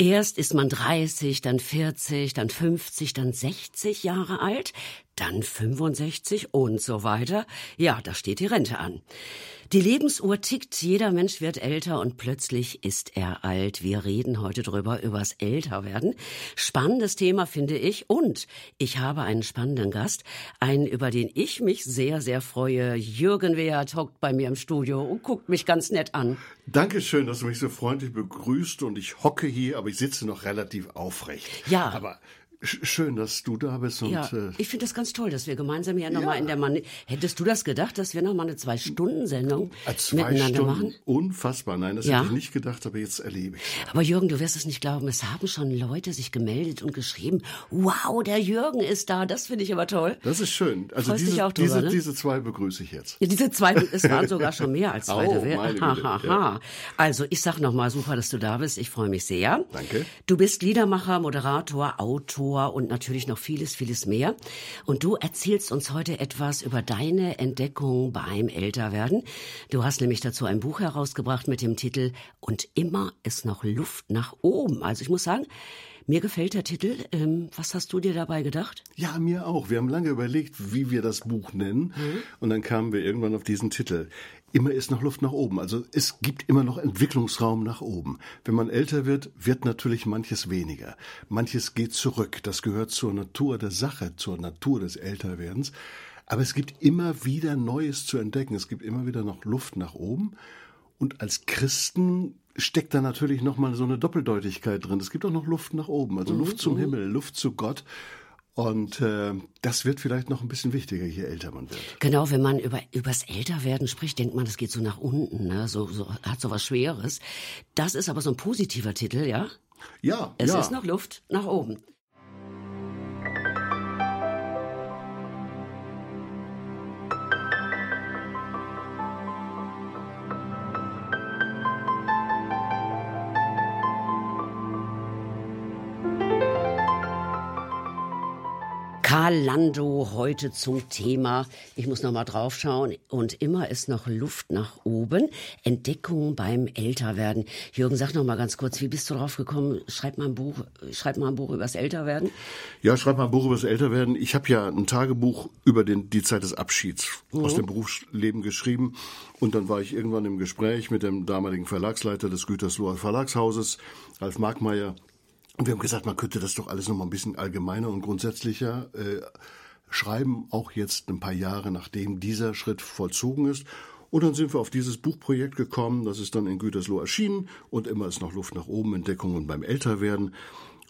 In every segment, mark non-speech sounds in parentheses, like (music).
Erst ist man 30, dann 40, dann 50, dann 60 Jahre alt, dann 65 und so weiter. Ja, da steht die Rente an. Die Lebensuhr tickt, jeder Mensch wird älter und plötzlich ist er alt. Wir reden heute drüber, übers Älterwerden. Spannendes Thema finde ich und ich habe einen spannenden Gast, einen, über den ich mich sehr, sehr freue. Jürgen Wehrt hockt bei mir im Studio und guckt mich ganz nett an. Dankeschön, dass du mich so freundlich begrüßt und ich hocke hier, aber ich sitze noch relativ aufrecht. Ja. Aber Schön, dass du da bist. Und, ja, äh, ich finde das ganz toll, dass wir gemeinsam hier nochmal in der Mann. Hättest du das gedacht, dass wir nochmal eine Zwei-Stunden-Sendung äh, miteinander Stunden, machen? Unfassbar. Nein, das Ja. hätte ich nicht gedacht, aber jetzt erlebe ich Aber Jürgen, du wirst es nicht glauben, es haben schon Leute sich gemeldet und geschrieben, wow, der Jürgen ist da, das finde ich aber toll. Das ist schön. Also Freust dich diese, auch drüber, diese, ne? diese zwei begrüße ich jetzt. Ja, diese zwei, es waren (laughs) sogar schon mehr als zwei. Oh, meine ha, ha, ja. ha. Also, ich sag nochmal, super, dass du da bist. Ich freue mich sehr. Danke. Du bist Liedermacher, Moderator, Autor und natürlich noch vieles, vieles mehr. Und du erzählst uns heute etwas über deine Entdeckung beim Älterwerden. Du hast nämlich dazu ein Buch herausgebracht mit dem Titel Und immer ist noch Luft nach oben. Also ich muss sagen, mir gefällt der Titel. Ähm, was hast du dir dabei gedacht? Ja, mir auch. Wir haben lange überlegt, wie wir das Buch nennen. Und dann kamen wir irgendwann auf diesen Titel. Immer ist noch Luft nach oben. Also es gibt immer noch Entwicklungsraum nach oben. Wenn man älter wird, wird natürlich manches weniger. Manches geht zurück. Das gehört zur Natur der Sache, zur Natur des Älterwerdens. Aber es gibt immer wieder Neues zu entdecken. Es gibt immer wieder noch Luft nach oben. Und als Christen steckt da natürlich noch mal so eine Doppeldeutigkeit drin. Es gibt auch noch Luft nach oben, also Luft zum Himmel, Luft zu Gott. Und äh, das wird vielleicht noch ein bisschen wichtiger, je älter man wird. Genau, wenn man über übers Älterwerden spricht, denkt man, das geht so nach unten, ne? so, so hat so was Schweres. Das ist aber so ein positiver Titel, ja? Ja, Es ja. ist noch Luft nach oben. Karl Lando heute zum Thema, ich muss noch mal draufschauen, und immer ist noch Luft nach oben, Entdeckung beim Älterwerden. Jürgen, sag noch mal ganz kurz, wie bist du drauf gekommen? Schreib mal ein Buch, schreib mal ein Buch übers Älterwerden. Ja, schreib mal ein Buch über das Älterwerden. Ich habe ja ein Tagebuch über den, die Zeit des Abschieds aus dem Berufsleben geschrieben. Und dann war ich irgendwann im Gespräch mit dem damaligen Verlagsleiter des Gütersloher Verlagshauses, Ralf Markmeier. Und wir haben gesagt, man könnte das doch alles noch mal ein bisschen allgemeiner und grundsätzlicher äh, schreiben, auch jetzt ein paar Jahre nachdem dieser Schritt vollzogen ist. Und dann sind wir auf dieses Buchprojekt gekommen, das ist dann in Gütersloh erschienen und immer ist noch Luft nach oben, Entdeckungen beim Älterwerden.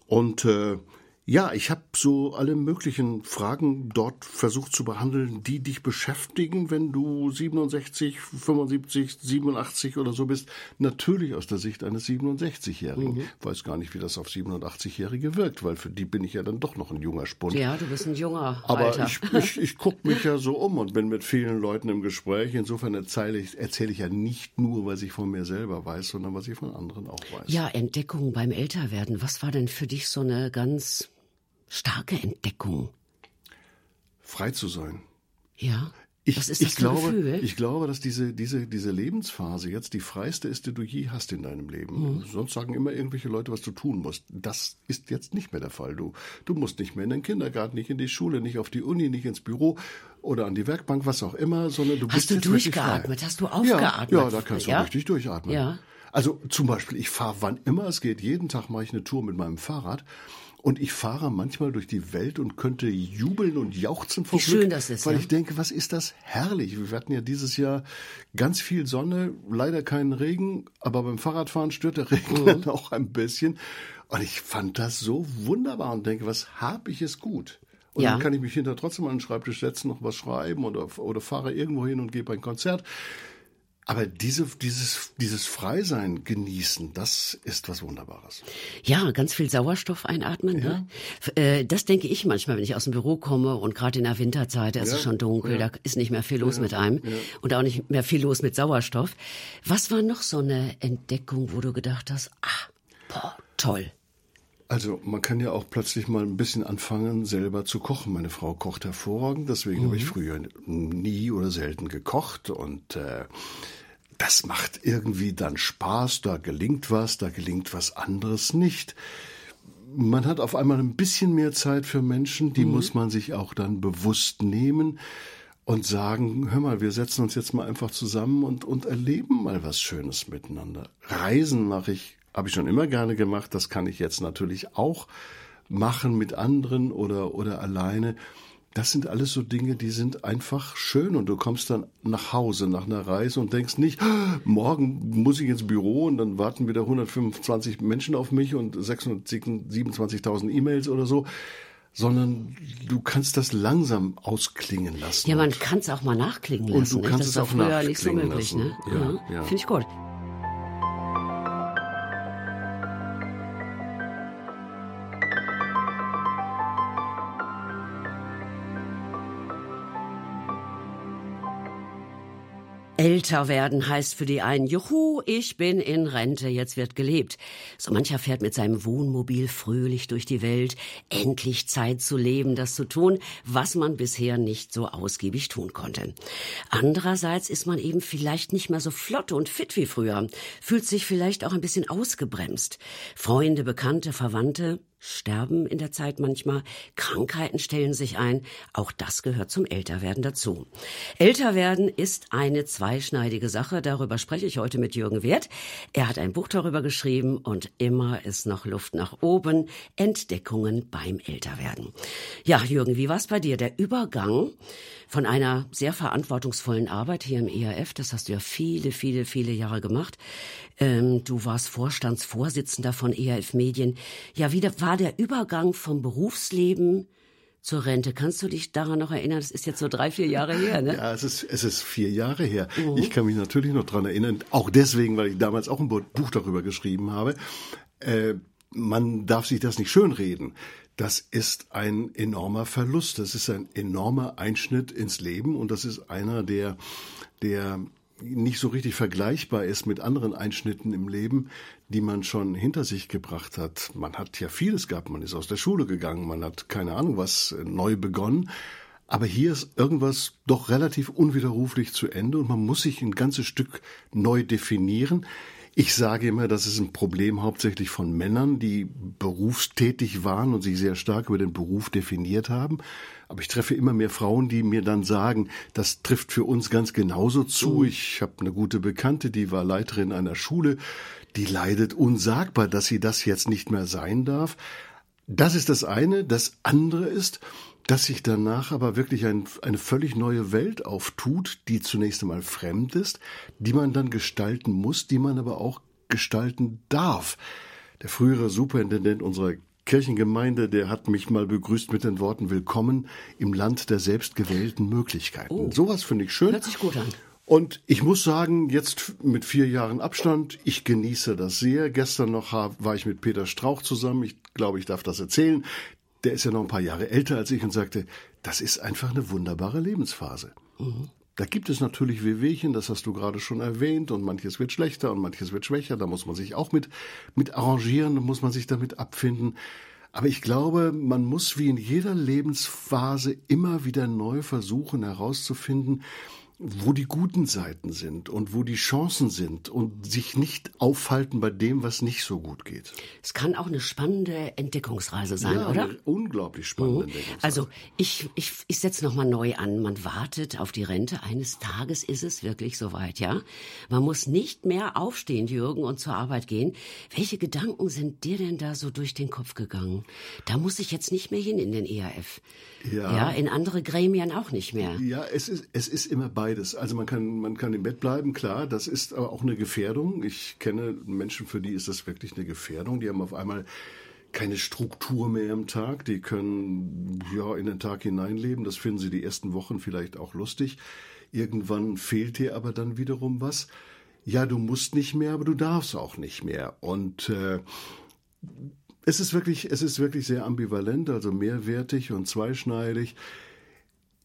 Und äh, ja, ich habe so alle möglichen Fragen dort versucht zu behandeln, die dich beschäftigen, wenn du 67, 75, 87 oder so bist. Natürlich aus der Sicht eines 67-Jährigen. Mhm. Ich weiß gar nicht, wie das auf 87-Jährige wirkt, weil für die bin ich ja dann doch noch ein junger Spund. Ja, du bist ein junger Aber Alter. ich, ich, ich gucke mich ja so um und bin mit vielen Leuten im Gespräch. Insofern erzähle ich, erzähle ich ja nicht nur, was ich von mir selber weiß, sondern was ich von anderen auch weiß. Ja, Entdeckung beim Älterwerden. Was war denn für dich so eine ganz starke Entdeckung? Frei zu sein. Ja. Ich, Was ist ich das ein glaube, Gefühl? Ich glaube, dass diese, diese, diese Lebensphase jetzt die freiste ist, die du je hast in deinem Leben. Mhm. Sonst sagen immer irgendwelche Leute, was du tun musst. Das ist jetzt nicht mehr der Fall. Du, du musst nicht mehr in den Kindergarten, nicht in die Schule, nicht auf die Uni, nicht ins Büro oder an die Werkbank, was auch immer, sondern du Hast bist du jetzt durchgeatmet? Hast du Ja, aufgeatmet? ja, da kannst du Ja? richtig durchatmen. Ja. Also zum Beispiel, ich fahre wann immer es geht, jeden Tag mache ich eine Tour mit meinem Fahrrad. Und ich fahre manchmal durch die Welt und könnte jubeln und jauchzen vor Wie Glück, schön das ist, weil ja. ich denke, was ist das herrlich. Wir hatten ja dieses Jahr ganz viel Sonne, leider keinen Regen, aber beim Fahrradfahren stört der Regen Mhm. dann auch ein bisschen. Und ich fand das so wunderbar und denke, was habe ich es gut. Und Ja. dann kann ich mich hinter trotzdem an den Schreibtisch setzen, noch was schreiben oder, oder fahre irgendwo hin und gebe ein Konzert. Aber diese, dieses, dieses Freisein genießen, das ist was Wunderbares. Ja, ganz viel Sauerstoff einatmen. Ne? F- Äh, das denke ich manchmal, wenn ich aus dem Büro komme und gerade in der Winterzeit, da ist Ja, es schon dunkel, ja. da ist nicht mehr viel los mit einem und auch nicht mehr viel los mit Sauerstoff. Was war noch so eine Entdeckung, wo du gedacht hast, ah, boah, toll. Also man kann ja auch plötzlich mal ein bisschen anfangen, selber zu kochen. Meine Frau kocht hervorragend, deswegen habe ich früher nie oder selten gekocht und äh, das macht irgendwie dann Spaß, da gelingt was, da gelingt was anderes nicht. Man hat auf einmal ein bisschen mehr Zeit für Menschen, die mhm. muss man sich auch dann bewusst nehmen und sagen, hör mal, wir setzen uns jetzt mal einfach zusammen und, und erleben mal was Schönes miteinander. Reisen mache ich, habe ich schon immer gerne gemacht, das kann ich jetzt natürlich auch machen mit anderen oder, oder alleine. Das sind alles so Dinge, die sind einfach schön und du kommst dann nach Hause nach einer Reise und denkst nicht, morgen muss ich ins Büro und dann warten wieder 125 Menschen auf mich und 627.000 E-Mails oder so, sondern du kannst das langsam ausklingen lassen. Ja, man kann es auch mal nachklingen lassen. Und du kannst das es auch nachklingen nicht so möglich, lassen. Ne? Ja, ja. Finde ich gut. Älter werden heißt für die einen, juhu, ich bin in Rente, jetzt wird gelebt. So mancher fährt mit seinem Wohnmobil fröhlich durch die Welt, endlich Zeit zu leben, das zu tun, was man bisher nicht so ausgiebig tun konnte. Andererseits ist man eben vielleicht nicht mehr so flott und fit wie früher, fühlt sich vielleicht auch ein bisschen ausgebremst. Freunde, Bekannte, Verwandte sterben in der Zeit manchmal, Krankheiten stellen sich ein, auch das gehört zum Älterwerden dazu. Älterwerden ist eine zweischneidige Sache, darüber spreche ich heute mit Jürgen Wert. Er hat ein Buch darüber geschrieben und immer ist noch Luft nach oben, Entdeckungen beim Älterwerden. Ja, Jürgen, wie war's bei dir? Der Übergang von einer sehr verantwortungsvollen Arbeit hier im ERF, das hast du ja viele, viele, viele Jahre gemacht. Ähm, du warst Vorstandsvorsitzender von ERF Medien. Ja, wie war der Übergang vom Berufsleben zur Rente. Kannst du dich daran noch erinnern? Das ist jetzt so drei, vier Jahre her, ne? Ja, es ist, es ist vier Jahre her. Mhm. Ich kann mich natürlich noch dran erinnern, auch deswegen, weil ich damals auch ein Buch darüber geschrieben habe. Äh, man darf sich das nicht schönreden. Das ist ein enormer Verlust. Das ist ein enormer Einschnitt ins Leben und das ist einer, der, der nicht so richtig vergleichbar ist mit anderen Einschnitten im Leben, die man schon hinter sich gebracht hat. Man hat ja vieles gehabt, man ist aus der Schule gegangen, man hat keine Ahnung was neu begonnen. Aber hier ist irgendwas doch relativ unwiderruflich zu Ende und man muss sich ein ganzes Stück neu definieren. Ich sage immer, das ist ein Problem hauptsächlich von Männern, die berufstätig waren und sich sehr stark über den Beruf definiert haben. Aber ich treffe immer mehr Frauen, die mir dann sagen, das trifft für uns ganz genauso zu. Mhm. Ich habe eine gute Bekannte, die war Leiterin einer Schule, die leidet unsagbar, dass sie das jetzt nicht mehr sein darf. Das ist das eine. Das andere ist, dass sich danach aber wirklich ein, eine völlig neue Welt auftut, die zunächst einmal fremd ist, die man dann gestalten muss, die man aber auch gestalten darf. Der frühere Superintendent unserer Kirchengemeinde, der hat mich mal begrüßt mit den Worten Willkommen im Land der selbstgewählten Möglichkeiten. Oh. Sowas finde ich schön. Hört sich gut an. Und ich muss sagen, jetzt mit vier Jahren Abstand, ich genieße das sehr. Gestern noch war ich mit Peter Strauch zusammen. Ich glaube, ich darf das erzählen der ist ja noch ein paar Jahre älter als ich und sagte, das ist einfach eine wunderbare Lebensphase. Mhm. Da gibt es natürlich Wehwehchen, das hast du gerade schon erwähnt, und manches wird schlechter und manches wird schwächer. Da muss man sich auch mit, mit arrangieren, da muss man sich damit abfinden. Aber ich glaube, man muss wie in jeder Lebensphase immer wieder neu versuchen herauszufinden, wo die guten Seiten sind und wo die Chancen sind und sich nicht aufhalten bei dem, was nicht so gut geht. Es kann auch eine spannende Entdeckungsreise sein, ja, oder? Unglaublich spannende mhm. Entdeckungsreise. Also ich, ich, ich setze nochmal neu an. Man wartet auf die Rente. Eines Tages ist es wirklich soweit, ja? Man muss nicht mehr aufstehen, Jürgen, und zur Arbeit gehen. Welche Gedanken sind dir denn da so durch den Kopf gegangen? Da muss ich jetzt nicht mehr hin in den ERF. Ja. ja in andere Gremien auch nicht mehr. Ja, es ist, es ist immer bei beides. Also man kann, man kann im Bett bleiben, klar, das ist aber auch eine Gefährdung. Ich kenne Menschen, für die ist das wirklich eine Gefährdung. Die haben auf einmal keine Struktur mehr im Tag. Die können ja in den Tag hineinleben. Das finden sie die ersten Wochen vielleicht auch lustig. Irgendwann fehlt dir aber dann wiederum was. Ja, du musst nicht mehr, aber du darfst auch nicht mehr. Und äh, es ist wirklich, es ist wirklich sehr ambivalent, also mehrwertig und zweischneidig.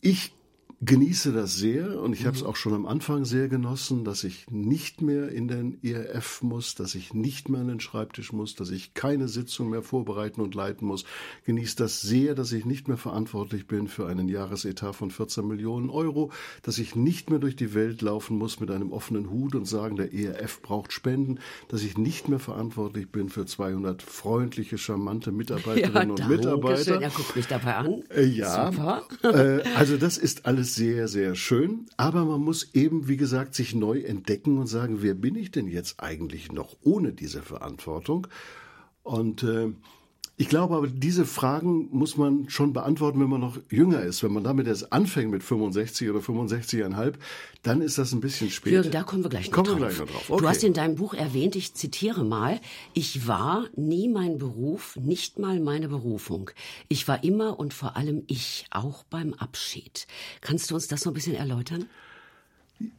Ich genieße das sehr und ich habe es auch schon am Anfang sehr genossen, dass ich nicht mehr in den ERF muss, dass ich nicht mehr an den Schreibtisch muss, dass ich keine Sitzung mehr vorbereiten und leiten muss. Genieße das sehr, dass ich nicht mehr verantwortlich bin für einen Jahresetat von 14 Millionen Euro, dass ich nicht mehr durch die Welt laufen muss mit einem offenen Hut und sagen, der ERF braucht Spenden, dass ich nicht mehr verantwortlich bin für 200 freundliche, charmante Mitarbeiterinnen (laughs) ja, und Mitarbeiter. Er guckt mich dabei an. Äh, ja, Super. Äh, also das ist alles alles sehr, sehr schön, aber man muss eben, wie gesagt, sich neu entdecken und sagen, wer bin ich denn jetzt eigentlich noch ohne diese Verantwortung? Und äh, ich glaube aber, diese Fragen muss man schon beantworten, wenn man noch jünger ist. Wenn man damit erst anfängt mit 65 oder 65,5, dann ist das ein bisschen spät. Jürgen, da kommen wir gleich noch kommen drauf. Gleich noch drauf. Okay. Du hast in deinem Buch erwähnt, ich zitiere mal, ich war nie mein Beruf, nicht mal meine Berufung. Ich war immer und vor allem ich, auch beim Abschied. Kannst du uns das so ein bisschen erläutern?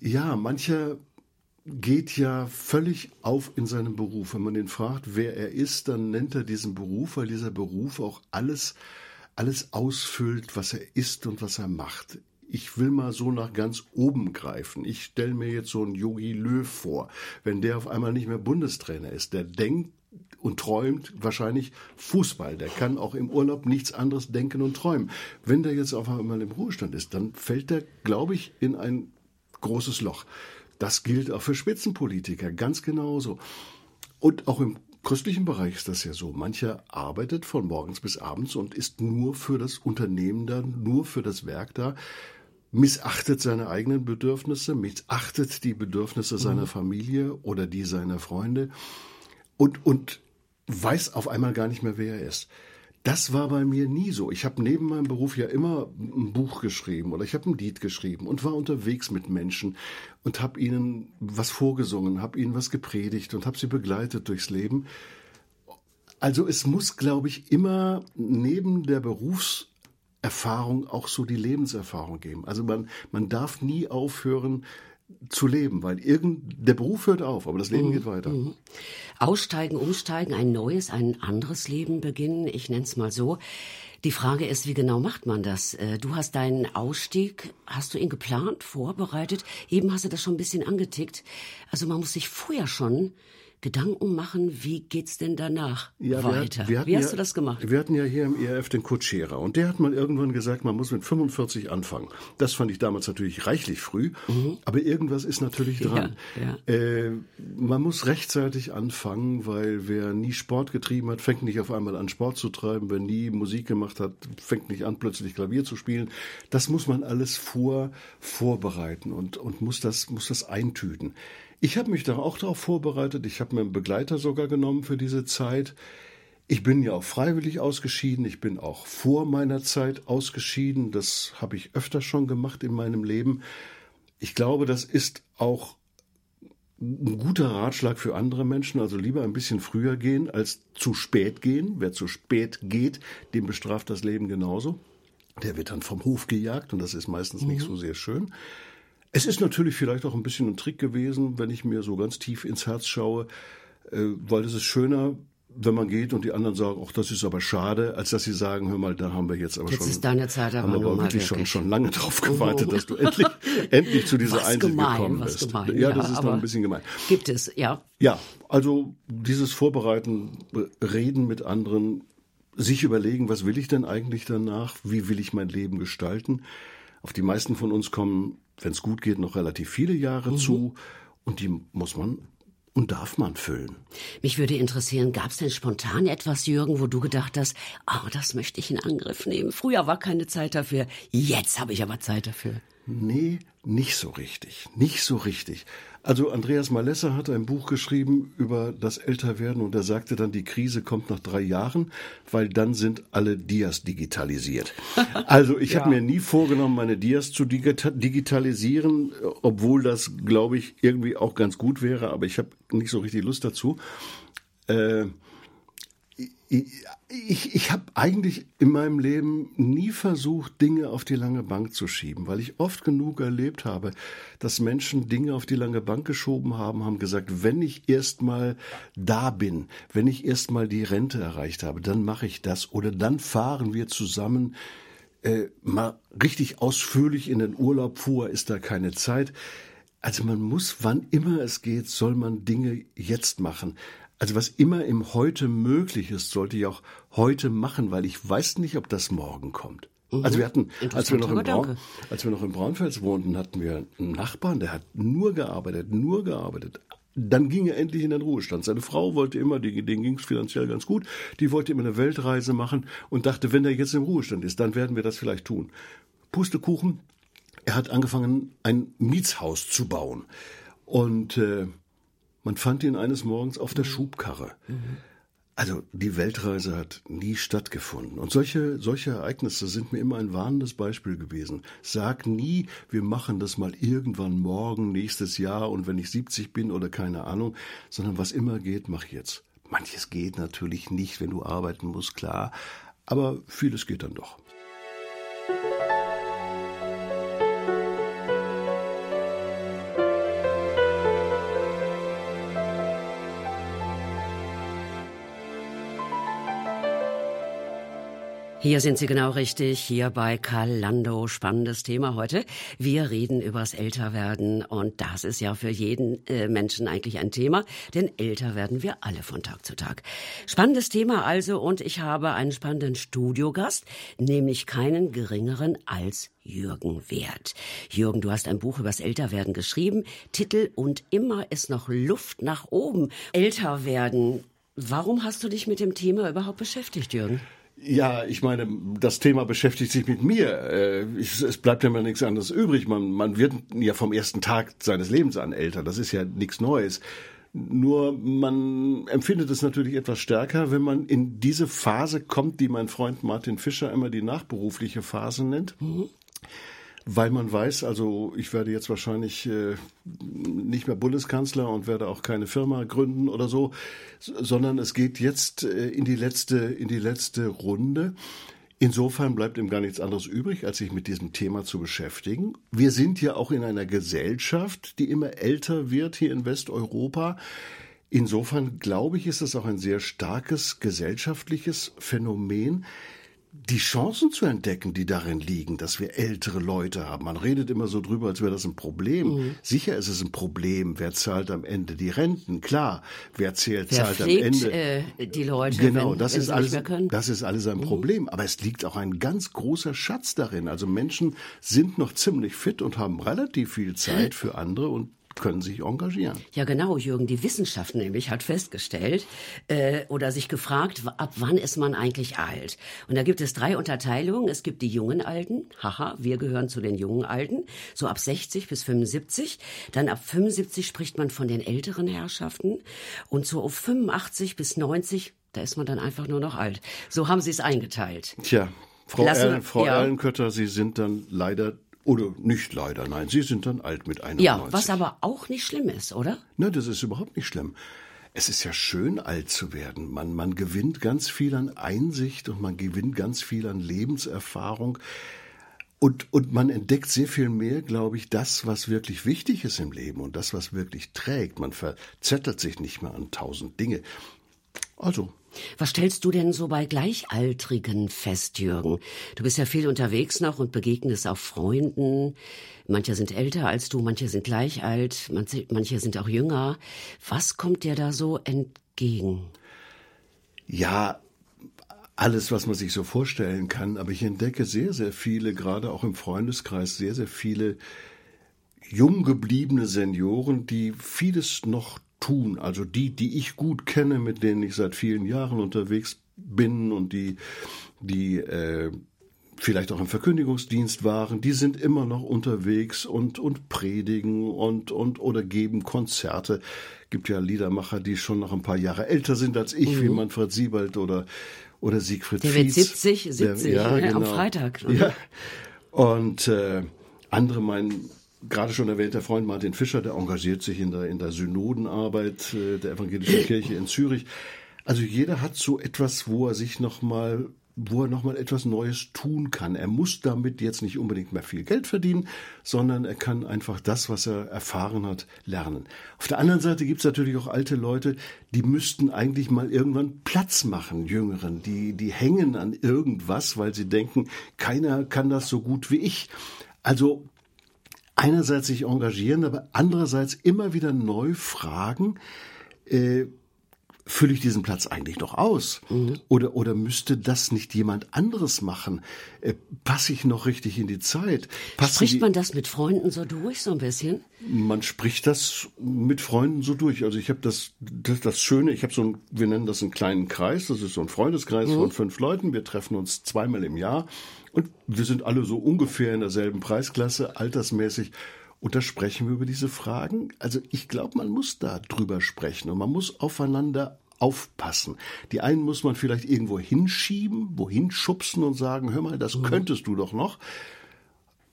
Ja, mancher geht ja völlig auf in seinem Beruf. Wenn man ihn fragt, wer er ist, dann nennt er diesen Beruf, weil dieser Beruf auch alles, alles ausfüllt, was er ist und was er macht. Ich will mal so nach ganz oben greifen. Ich stelle mir jetzt so einen Yogi Löw vor. Wenn der auf einmal nicht mehr Bundestrainer ist, der denkt und träumt wahrscheinlich Fußball. Der kann auch im Urlaub nichts anderes denken und träumen. Wenn der jetzt auf einmal im Ruhestand ist, dann fällt der, glaube ich, in ein großes Loch. Das gilt auch für Spitzenpolitiker, ganz genauso. Und auch im christlichen Bereich ist das ja so. Mancher arbeitet von morgens bis abends und ist nur für das Unternehmen da, nur für das Werk da, missachtet seine eigenen Bedürfnisse, missachtet die Bedürfnisse seiner mhm. Familie oder die seiner Freunde und, und weiß auf einmal gar nicht mehr, wer er ist. Das war bei mir nie so. Ich habe neben meinem Beruf ja immer ein Buch geschrieben oder ich habe ein Lied geschrieben und war unterwegs mit Menschen und habe ihnen was vorgesungen, habe ihnen was gepredigt und habe sie begleitet durchs Leben. Also es muss, glaube ich, immer neben der Berufserfahrung auch so die Lebenserfahrung geben. Also man, man darf nie aufhören, zu leben, weil irgend der Beruf hört auf, aber das Leben mhm. geht weiter. Mhm. Aussteigen, umsteigen, ein neues, ein anderes Leben beginnen, ich nenne es mal so. Die Frage ist, wie genau macht man das? Äh, du hast deinen Ausstieg, hast du ihn geplant, vorbereitet? Eben hast du das schon ein bisschen angetickt. Also man muss sich vorher schon Gedanken machen, wie geht's denn danach ja, weiter? Wir, wir wie hast ja, du das gemacht? Wir hatten ja hier im ERF den Kutscherer und der hat mal irgendwann gesagt, man muss mit 45 anfangen. Das fand ich damals natürlich reichlich früh, mhm. aber irgendwas ist natürlich dran. Ja, äh, man muss rechtzeitig anfangen, weil wer nie Sport getrieben hat, fängt nicht auf einmal an Sport zu treiben. Wer nie Musik gemacht hat, fängt nicht an plötzlich Klavier zu spielen. Das muss man alles vor vorbereiten und und muss das muss das eintüten. Ich habe mich da auch darauf vorbereitet. Ich habe mir einen Begleiter sogar genommen für diese Zeit. Ich bin ja auch freiwillig ausgeschieden. Ich bin auch vor meiner Zeit ausgeschieden. Das habe ich öfter schon gemacht in meinem Leben. Ich glaube, das ist auch ein guter Ratschlag für andere Menschen. Also lieber ein bisschen früher gehen als zu spät gehen. Wer zu spät geht, dem bestraft das Leben genauso. Der wird dann vom Hof gejagt und das ist meistens mhm. nicht so sehr schön. Es ist natürlich vielleicht auch ein bisschen ein Trick gewesen, wenn ich mir so ganz tief ins Herz schaue, äh, weil es ist schöner, wenn man geht und die anderen sagen, ach, das ist aber schade, als dass sie sagen, hör mal, da haben wir jetzt aber jetzt schon, ist deine Zeit aber haben wir aber wirklich schon, schon lange drauf gewartet, oh. dass du endlich, (laughs) endlich zu dieser was Einsicht gemein, gekommen bist. Gemein, ja, das ist noch ein bisschen gemein. Gibt es, ja. Ja, also dieses Vorbereiten, Reden mit anderen, sich überlegen, was will ich denn eigentlich danach? Wie will ich mein Leben gestalten? Auf die meisten von uns kommen wenn es gut geht, noch relativ viele Jahre mhm. zu. Und die muss man und darf man füllen. Mich würde interessieren, gab es denn spontan etwas, Jürgen, wo du gedacht hast, oh, das möchte ich in Angriff nehmen. Früher war keine Zeit dafür, jetzt habe ich aber Zeit dafür. Nee, nicht so richtig. Nicht so richtig. Also Andreas Malessa hat ein Buch geschrieben über das Älterwerden und er sagte dann, die Krise kommt nach drei Jahren, weil dann sind alle Dias digitalisiert. (laughs) Also ich ja. habe mir nie vorgenommen, meine Dias zu digitalisieren, obwohl das, glaube ich, irgendwie auch ganz gut wäre, aber ich habe nicht so richtig Lust dazu. Äh, ich, ich habe eigentlich in meinem Leben nie versucht, Dinge auf die lange Bank zu schieben, weil ich oft genug erlebt habe, dass Menschen Dinge auf die lange Bank geschoben haben, haben gesagt, wenn ich erstmal da bin, wenn ich erstmal die Rente erreicht habe, dann mache ich das oder dann fahren wir zusammen äh, mal richtig ausführlich in den Urlaub fuhr, ist da keine Zeit. Also man muss, wann immer es geht, soll man Dinge jetzt machen. Also was immer im Heute möglich ist, sollte ich auch heute machen, weil ich weiß nicht, ob das morgen kommt. Mhm. Also wir hatten, als wir, noch im Braun, als wir noch in Braunfels wohnten, hatten wir einen Nachbarn, der hat nur gearbeitet, nur gearbeitet. Dann ging er endlich in den Ruhestand. Seine Frau wollte immer, denen ging es finanziell ganz gut, die wollte immer eine Weltreise machen und dachte, wenn er jetzt im Ruhestand ist, dann werden wir das vielleicht tun. Pustekuchen, er hat angefangen, ein Mietshaus zu bauen. Und äh, man fand ihn eines Morgens auf der mhm. Schubkarre. Mhm. Also die Weltreise hat nie stattgefunden. Und solche, solche Ereignisse sind mir immer ein warnendes Beispiel gewesen. Sag nie, wir machen das mal irgendwann morgen, nächstes Jahr und wenn ich 70 bin oder keine Ahnung, sondern was immer geht, mach jetzt. Manches geht natürlich nicht, wenn du arbeiten musst, klar, aber vieles geht dann doch. Hier sind Sie genau richtig, hier bei Karl Lando. Spannendes Thema heute. Wir reden übers Älterwerden und das ist ja für jeden äh, Menschen eigentlich ein Thema, denn älter werden wir alle von Tag zu Tag. Spannendes Thema also und ich habe einen spannenden Studiogast, nämlich keinen geringeren als Jürgen Wert. Jürgen, du hast ein Buch übers Älterwerden geschrieben, Titel Und immer ist noch Luft nach oben. Älter werden. Warum hast du dich mit dem Thema überhaupt beschäftigt, Jürgen? Ja, ich meine, das Thema beschäftigt sich mit mir. Äh, es bleibt ja mal nichts anderes übrig. Man, man wird ja vom ersten Tag seines Lebens an älter. Das ist ja nichts Neues. Nur man empfindet es natürlich etwas stärker, wenn man in diese Phase kommt, die mein Freund Martin Fischer immer die nachberufliche Phase nennt. Mhm weil man weiß, also ich werde jetzt wahrscheinlich äh, nicht mehr Bundeskanzler und werde auch keine Firma gründen oder so, sondern es geht jetzt äh, in die letzte in die letzte Runde. Insofern bleibt ihm gar nichts anderes übrig, als sich mit diesem Thema zu beschäftigen. Wir sind ja auch in einer Gesellschaft, die immer älter wird hier in Westeuropa. Insofern glaube ich, ist es auch ein sehr starkes gesellschaftliches Phänomen, die Chancen zu entdecken, die darin liegen, dass wir ältere Leute haben. Man redet immer so drüber, als wäre das ein Problem. Mhm. Sicher ist es ein Problem. Wer zahlt am Ende die Renten? Klar. Wer zählt, Wer zahlt pflegt, am Ende? Äh, die Leute. Genau, wenn, das wenn ist alles. Das ist alles ein mhm. Problem. Aber es liegt auch ein ganz großer Schatz darin. Also Menschen sind noch ziemlich fit und haben relativ viel Zeit für andere und können sich engagieren. Ja, genau, Jürgen. Die Wissenschaft nämlich hat festgestellt äh, oder sich gefragt, ab wann ist man eigentlich alt? Und da gibt es drei Unterteilungen. Es gibt die jungen Alten. Haha, wir gehören zu den jungen Alten. So ab 60 bis 75. Dann ab 75 spricht man von den älteren Herrschaften. Und so auf 85 bis 90, da ist man dann einfach nur noch alt. So haben sie es eingeteilt. Tja, Frau, Lassen, Erlen, Frau ja. Erlenkötter, Sie sind dann leider oder nicht leider, nein, Sie sind dann alt mit 91. Ja, was aber auch nicht schlimm ist, oder? Nein, das ist überhaupt nicht schlimm. Es ist ja schön, alt zu werden. Man, man gewinnt ganz viel an Einsicht und man gewinnt ganz viel an Lebenserfahrung. Und, und man entdeckt sehr viel mehr, glaube ich, das, was wirklich wichtig ist im Leben und das, was wirklich trägt. Man verzettelt sich nicht mehr an tausend Dinge. Also, was stellst du denn so bei Gleichaltrigen fest, Jürgen? Du bist ja viel unterwegs noch und begegnest auch Freunden. Manche sind älter als du, manche sind gleich alt, manche, sind auch jünger. Was kommt dir da so entgegen? Ja, alles, was man sich so vorstellen kann. Aber ich entdecke sehr, sehr viele, gerade auch im Freundeskreis, sehr, sehr viele jung gebliebene Senioren, die vieles noch tun. Also die, die ich gut kenne, mit denen ich seit vielen Jahren unterwegs bin und die, die äh, vielleicht auch im Verkündigungsdienst waren, die sind immer noch unterwegs und, und predigen und, und oder geben Konzerte. Gibt ja Liedermacher, die schon noch ein paar Jahre älter sind als ich, mhm. wie Manfred Siebald oder, oder Siegfried Der Fietz. wird 70, 70 der, ja, genau. am Freitag. Ja. Und äh, andere meinen gerade schon erwähnt, der Freund Martin Fischer, der engagiert sich in der, in der Synodenarbeit äh, der evangelischen Kirche in Zürich. Also jeder hat so etwas, wo er sich nochmal wo er nochmal etwas Neues tun kann. Er muss damit jetzt nicht unbedingt mehr viel Geld verdienen, sondern er kann einfach das, was er erfahren hat, lernen. Auf der anderen Seite gibt es natürlich auch alte Leute, die müssten eigentlich mal irgendwann Platz machen, Jüngeren. Die, die hängen an irgendwas, weil sie denken, keiner kann das so gut wie ich. Also einerseits sich engagieren, aber andererseits immer wieder neu fragen, äh, fülle ich diesen Platz eigentlich noch aus? Mhm. Oder, oder müsste das nicht jemand anderes machen? Äh, passe ich noch richtig in die Zeit? Passen spricht man das mit Freunden so durch, so ein bisschen? Man spricht das mit Freunden so durch. Also ich habe das, das, das Schöne, ich habe so ein, wir nennen das einen kleinen Kreis, das ist so ein Freundeskreis mhm. von fünf Leuten. Wir treffen uns zweimal im Jahr und wir sind alle so ungefähr in derselben Preisklasse, altersmäßig. Und da sprechen wir über diese Fragen. Also ich glaube, man muss da drüber sprechen und man muss aufeinander aufpassen. Die einen muss man vielleicht irgendwo hinschieben, wohin schubsen und sagen, hör mal, das mhm. könntest du doch noch.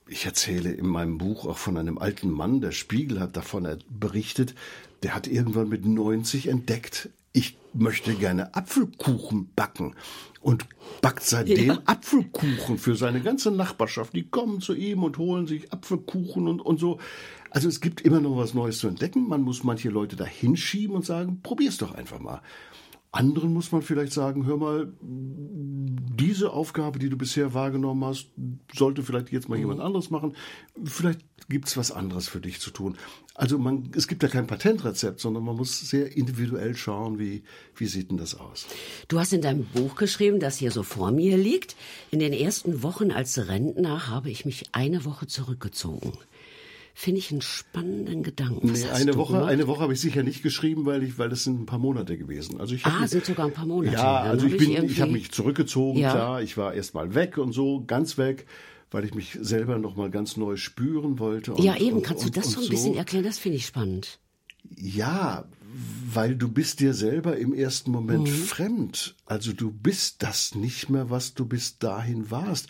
Ich erzähle in meinem Buch auch von einem alten Mann, der Spiegel hat davon berichtet, der hat irgendwann mit 90 entdeckt, ich möchte gerne Apfelkuchen backen und backt seitdem ja. Apfelkuchen für seine ganze Nachbarschaft. Die kommen zu ihm und holen sich Apfelkuchen und, und so. Also es gibt immer noch was Neues zu entdecken. Man muss manche Leute da hinschieben und sagen, probier's doch einfach mal. Anderen muss man vielleicht sagen, hör mal, diese Aufgabe, die du bisher wahrgenommen hast, sollte vielleicht jetzt mal jemand mhm. anderes machen. Vielleicht gibt's was anderes für dich zu tun. Also man, es gibt ja kein Patentrezept, sondern man muss sehr individuell schauen, wie, wie sieht denn das aus. Du hast in deinem Buch geschrieben, das hier so vor mir liegt. In den ersten Wochen als Rentner habe ich mich eine Woche zurückgezogen finde ich einen spannenden Gedanken. Nee, eine Woche, gemacht? eine Woche habe ich sicher nicht geschrieben, weil ich, weil das sind ein paar Monate gewesen. Also ich ah, mich, sind sogar ein paar Monate. Ja, also ich bin, ich, ich habe mich zurückgezogen, ja. klar. Ich war erst mal weg und so, ganz weg weil ich mich selber noch mal ganz neu spüren wollte. Und, ja, eben. Kannst und, du das so ein bisschen erklären? Das finde ich spannend. Ja, weil du bist dir selber im ersten Moment mhm. fremd. Also du bist das nicht mehr, was du bis dahin warst.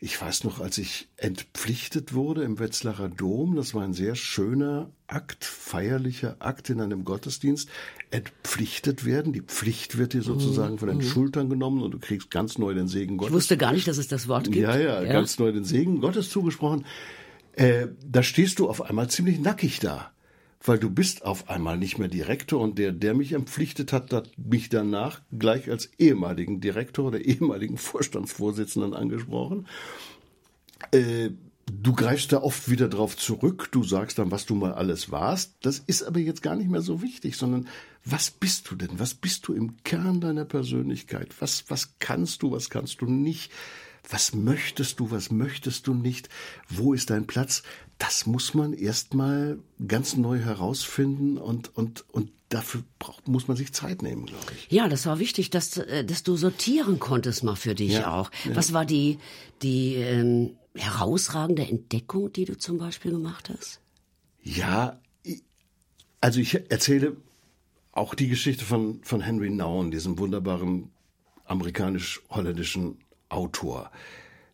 Ich weiß noch, als ich entpflichtet wurde im Wetzlarer Dom, das war ein sehr schöner Akt, feierlicher Akt in einem Gottesdienst, entpflichtet werden. Die Pflicht wird dir sozusagen mhm. von den mhm. Schultern genommen und du kriegst ganz neu den Segen Gottes. Ich wusste gar nicht, dass es das Wort gibt. Ja, ja, ja. ganz neu den Segen Gottes zugesprochen. Äh, da stehst du auf einmal ziemlich nackig da weil du bist auf einmal nicht mehr Direktor und der, der mich empflichtet hat, hat mich danach gleich als ehemaligen Direktor oder ehemaligen (laughs) Vorstandsvorsitzenden angesprochen. Äh, du greifst da oft wieder drauf zurück, du sagst dann, was du mal alles warst. Das ist aber jetzt gar nicht mehr so wichtig, sondern was bist du denn? Was bist du im Kern deiner Persönlichkeit? Was, was kannst du, was kannst du nicht? Was möchtest du, was möchtest du nicht? Wo ist dein Platz? Das muss man erstmal ganz neu herausfinden und, und, und dafür braucht, muss man sich Zeit nehmen, glaube ich. Ja, das war wichtig, dass, äh, dass du sortieren konntest mal für dich ja, auch. Ja. Was war die, die ähm, herausragende Entdeckung, die du zum Beispiel gemacht hast? Ja, also ich erzähle auch die Geschichte von, von Henry Nouwen, diesem wunderbaren amerikanisch-holländischen Autor,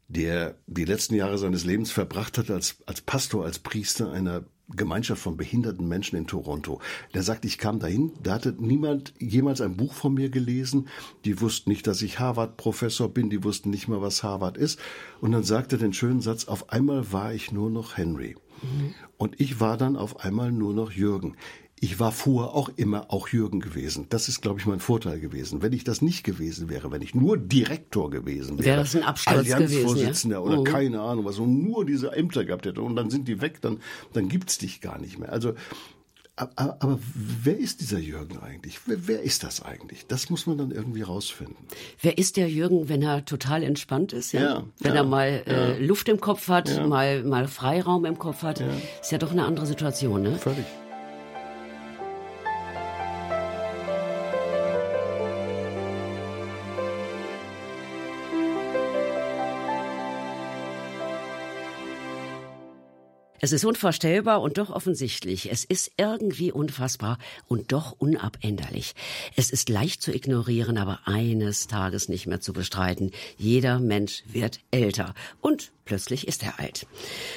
der die letzten Jahre seines Lebens verbracht hat als, als Pastor, als Priester einer Gemeinschaft von behinderten Menschen in Toronto. Der sagt, ich kam dahin, da hatte niemand jemals ein Buch von mir gelesen. Die wussten nicht, dass ich Harvard-Professor bin, die wussten nicht mal, was Harvard ist. Und dann sagte er den schönen Satz, auf einmal war ich nur noch Henry. Mhm. Und ich war dann auf einmal nur noch Jürgen. Ich war vorher auch immer auch Jürgen gewesen. Das ist, glaube ich, mein Vorteil gewesen. Wenn ich das nicht gewesen wäre, wenn ich nur Direktor gewesen wäre, wäre das ein Absturz Allianzvorsitzender gewesen, ja? oder oh. keine Ahnung was, und nur diese Ämter gehabt hätte und dann sind die weg, dann, dann gibt's dich gar nicht mehr. Also, aber, aber wer ist dieser Jürgen eigentlich? Wer, wer, ist das eigentlich? Das muss man dann irgendwie rausfinden. Wer ist der Jürgen, wenn er total entspannt ist? Ja. ja wenn ja, er mal äh, ja. Luft im Kopf hat, mal, mal Freiraum im Kopf hat, ist ja doch eine andere Situation, ne? Völlig. Es ist unvorstellbar und doch offensichtlich. Es ist irgendwie unfassbar und doch unabänderlich. Es ist leicht zu ignorieren, aber eines Tages nicht mehr zu bestreiten. Jeder Mensch wird älter und plötzlich ist er alt.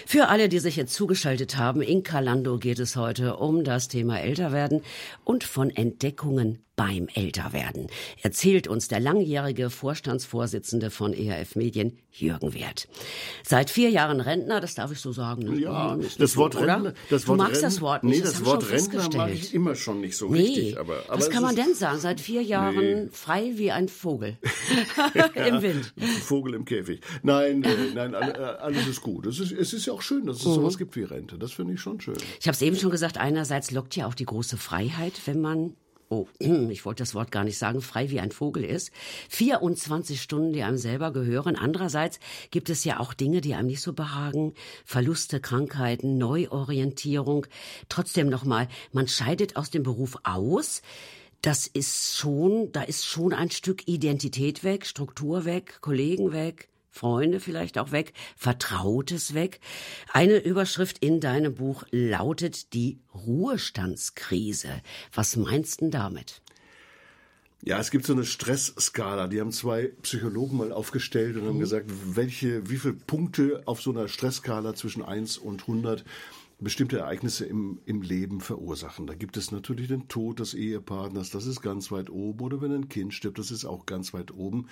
Für alle, die sich jetzt zugeschaltet haben, in Kalando geht es heute um das Thema Älterwerden und von Entdeckungen beim Älterwerden, erzählt uns der langjährige Vorstandsvorsitzende von ERF Medien, Jürgen Wert. Seit vier Jahren Rentner, das darf ich so sagen. Ne? Ja, das Wort so, Rentner, das Wort du magst Rentner, das Wort nicht. Nee, das, das Wort Rentner mag ich immer schon nicht so nee, richtig. Aber, aber was kann man denn sagen? Seit vier Jahren nee. frei wie ein Vogel (laughs) (laughs) im Wind. Vogel im Käfig. Nein, nein, alles ist gut. Es ist, es ist ja auch schön, dass es mhm. sowas gibt wie Rente. Das finde ich schon schön. Ich habe es eben schon gesagt, einerseits lockt ja auch die große Freiheit, wenn man oh, (clears throat) ich wollte das Wort gar nicht sagen, frei wie ein Vogel ist. 24 Stunden, die einem selber gehören. Andererseits gibt es ja auch Dinge, die einem nicht so behagen. Verluste, Krankheiten, Neuorientierung. Trotzdem nochmal, man scheidet aus dem Beruf aus. Das ist schon, da ist schon ein Stück Identität weg, Struktur weg, Kollegen weg. Freunde vielleicht auch weg, Vertrautes weg. Eine Überschrift in deinem Buch lautet die Ruhestandskrise. Was meinst du damit? Ja, es gibt so eine Stressskala. Die haben zwei Psychologen mal aufgestellt und haben mhm. gesagt, welche, wie viele Punkte auf so einer Stressskala zwischen 1 und 100 bestimmte Ereignisse im, im Leben verursachen. Da gibt es natürlich den Tod des Ehepartners, das ist ganz weit oben, oder wenn ein Kind stirbt, das ist auch ganz weit oben.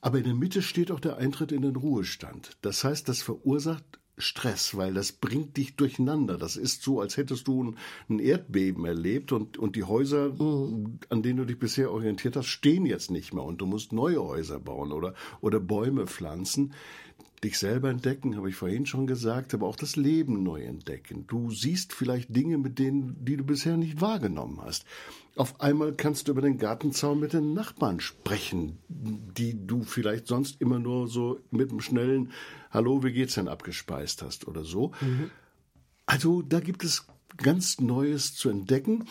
Aber in der Mitte steht auch der Eintritt in den Ruhestand. Das heißt, das verursacht Stress, weil das bringt dich durcheinander. Das ist so, als hättest du ein Erdbeben erlebt und, und die Häuser, mhm. an denen du dich bisher orientiert hast, stehen jetzt nicht mehr und du musst neue Häuser bauen oder, oder Bäume pflanzen dich selber entdecken, habe ich vorhin schon gesagt, aber auch das Leben neu entdecken. Du siehst vielleicht Dinge, mit denen, die du bisher nicht wahrgenommen hast. Auf einmal kannst du über den Gartenzaun mit den Nachbarn sprechen, die du vielleicht sonst immer nur so mit einem schnellen Hallo, wie geht's denn abgespeist hast oder so. Mhm. Also da gibt es ganz Neues zu entdecken.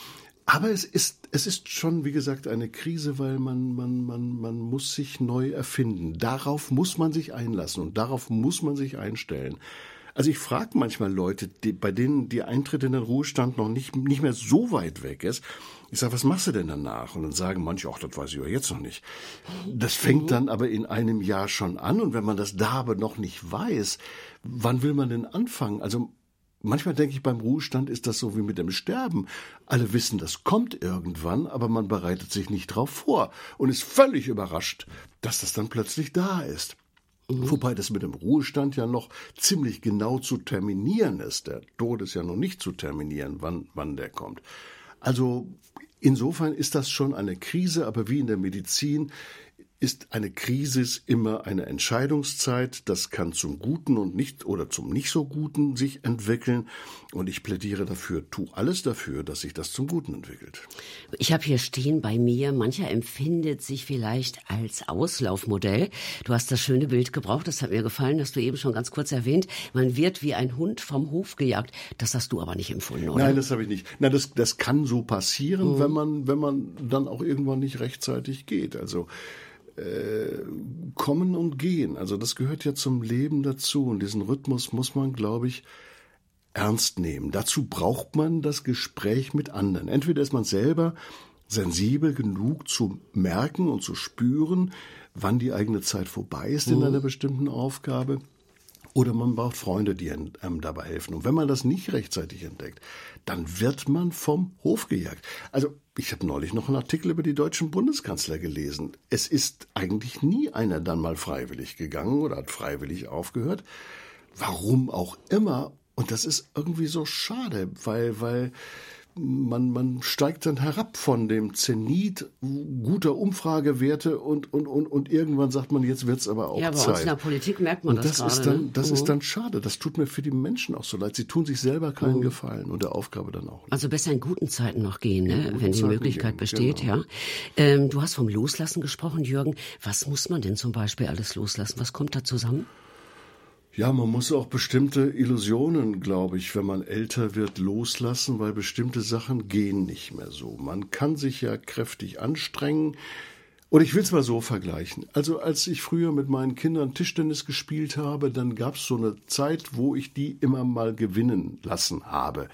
Aber es ist, es ist schon, wie gesagt, eine Krise, weil man, man, man, man muss sich neu erfinden. Darauf muss man sich einlassen und darauf muss man sich einstellen. Also ich frage manchmal Leute, die, bei denen die Eintritt in den Ruhestand noch nicht, nicht mehr so weit weg ist. Ich sage, was machst du denn danach? Und dann sagen manche, ach, das weiß ich ja jetzt noch nicht. Das fängt dann aber in einem Jahr schon an. Und wenn man das da aber noch nicht weiß, wann will man denn anfangen? Also Manchmal denke ich, beim Ruhestand ist das so wie mit dem Sterben. Alle wissen, das kommt irgendwann, aber man bereitet sich nicht drauf vor und ist völlig überrascht, dass das dann plötzlich da ist. Mhm. Wobei das mit dem Ruhestand ja noch ziemlich genau zu terminieren ist. Der Tod ist ja noch nicht zu terminieren, wann, wann der kommt. Also insofern ist das schon eine Krise, aber wie in der Medizin ist eine Krise immer eine Entscheidungszeit. Das kann zum Guten und nicht oder zum nicht so Guten sich entwickeln. Und ich plädiere dafür, tu alles dafür, dass sich das zum Guten entwickelt. Ich habe hier stehen bei mir, mancher empfindet sich vielleicht als Auslaufmodell. Du hast das schöne Bild gebraucht, das hat mir gefallen, das du eben schon ganz kurz erwähnt. Man wird wie ein Hund vom Hof gejagt. Das hast du aber nicht empfunden, oder? Nein, das habe ich nicht. Na, das, das kann so passieren, mhm. wenn man, wenn man dann auch irgendwann nicht rechtzeitig geht. Also, äh, kommen und gehen. Also das gehört ja zum Leben dazu und diesen Rhythmus muss man, glaube ich, ernst nehmen. Dazu braucht man das Gespräch mit anderen. Entweder ist man selber sensibel genug zu merken und zu spüren, wann die eigene Zeit vorbei ist in mhm. einer bestimmten Aufgabe, oder man braucht Freunde, die einem dabei helfen. Und wenn man das nicht rechtzeitig entdeckt, dann wird man vom Hof gejagt. Also ich habe neulich noch einen Artikel über die deutschen Bundeskanzler gelesen. Es ist eigentlich nie einer dann mal freiwillig gegangen oder hat freiwillig aufgehört. Warum auch immer. Und das ist irgendwie so schade, weil, weil man, man steigt dann herab von dem Zenit guter Umfragewerte und, und, und, und irgendwann sagt man, jetzt wird's aber auch ja, Zeit. Ja, bei uns in der Politik merkt man und das, das gerade. Ist dann, ne? das mhm. ist dann schade. Das tut mir für die Menschen auch so leid. Sie tun sich selber keinen mhm. Gefallen und der Aufgabe dann auch. Nicht. Also besser in guten Zeiten noch gehen, ne? wenn die Zeiten Möglichkeit gehen, besteht. Genau. ja. Ähm, du hast vom Loslassen gesprochen, Jürgen. Was muss man denn zum Beispiel alles loslassen? Was kommt da zusammen? Ja, man muss auch bestimmte Illusionen, glaube ich, wenn man älter wird, loslassen, weil bestimmte Sachen gehen nicht mehr so. Man kann sich ja kräftig anstrengen. Oder ich will es mal so vergleichen. Also als ich früher mit meinen Kindern Tischtennis gespielt habe, dann gab es so eine Zeit, wo ich die immer mal gewinnen lassen habe.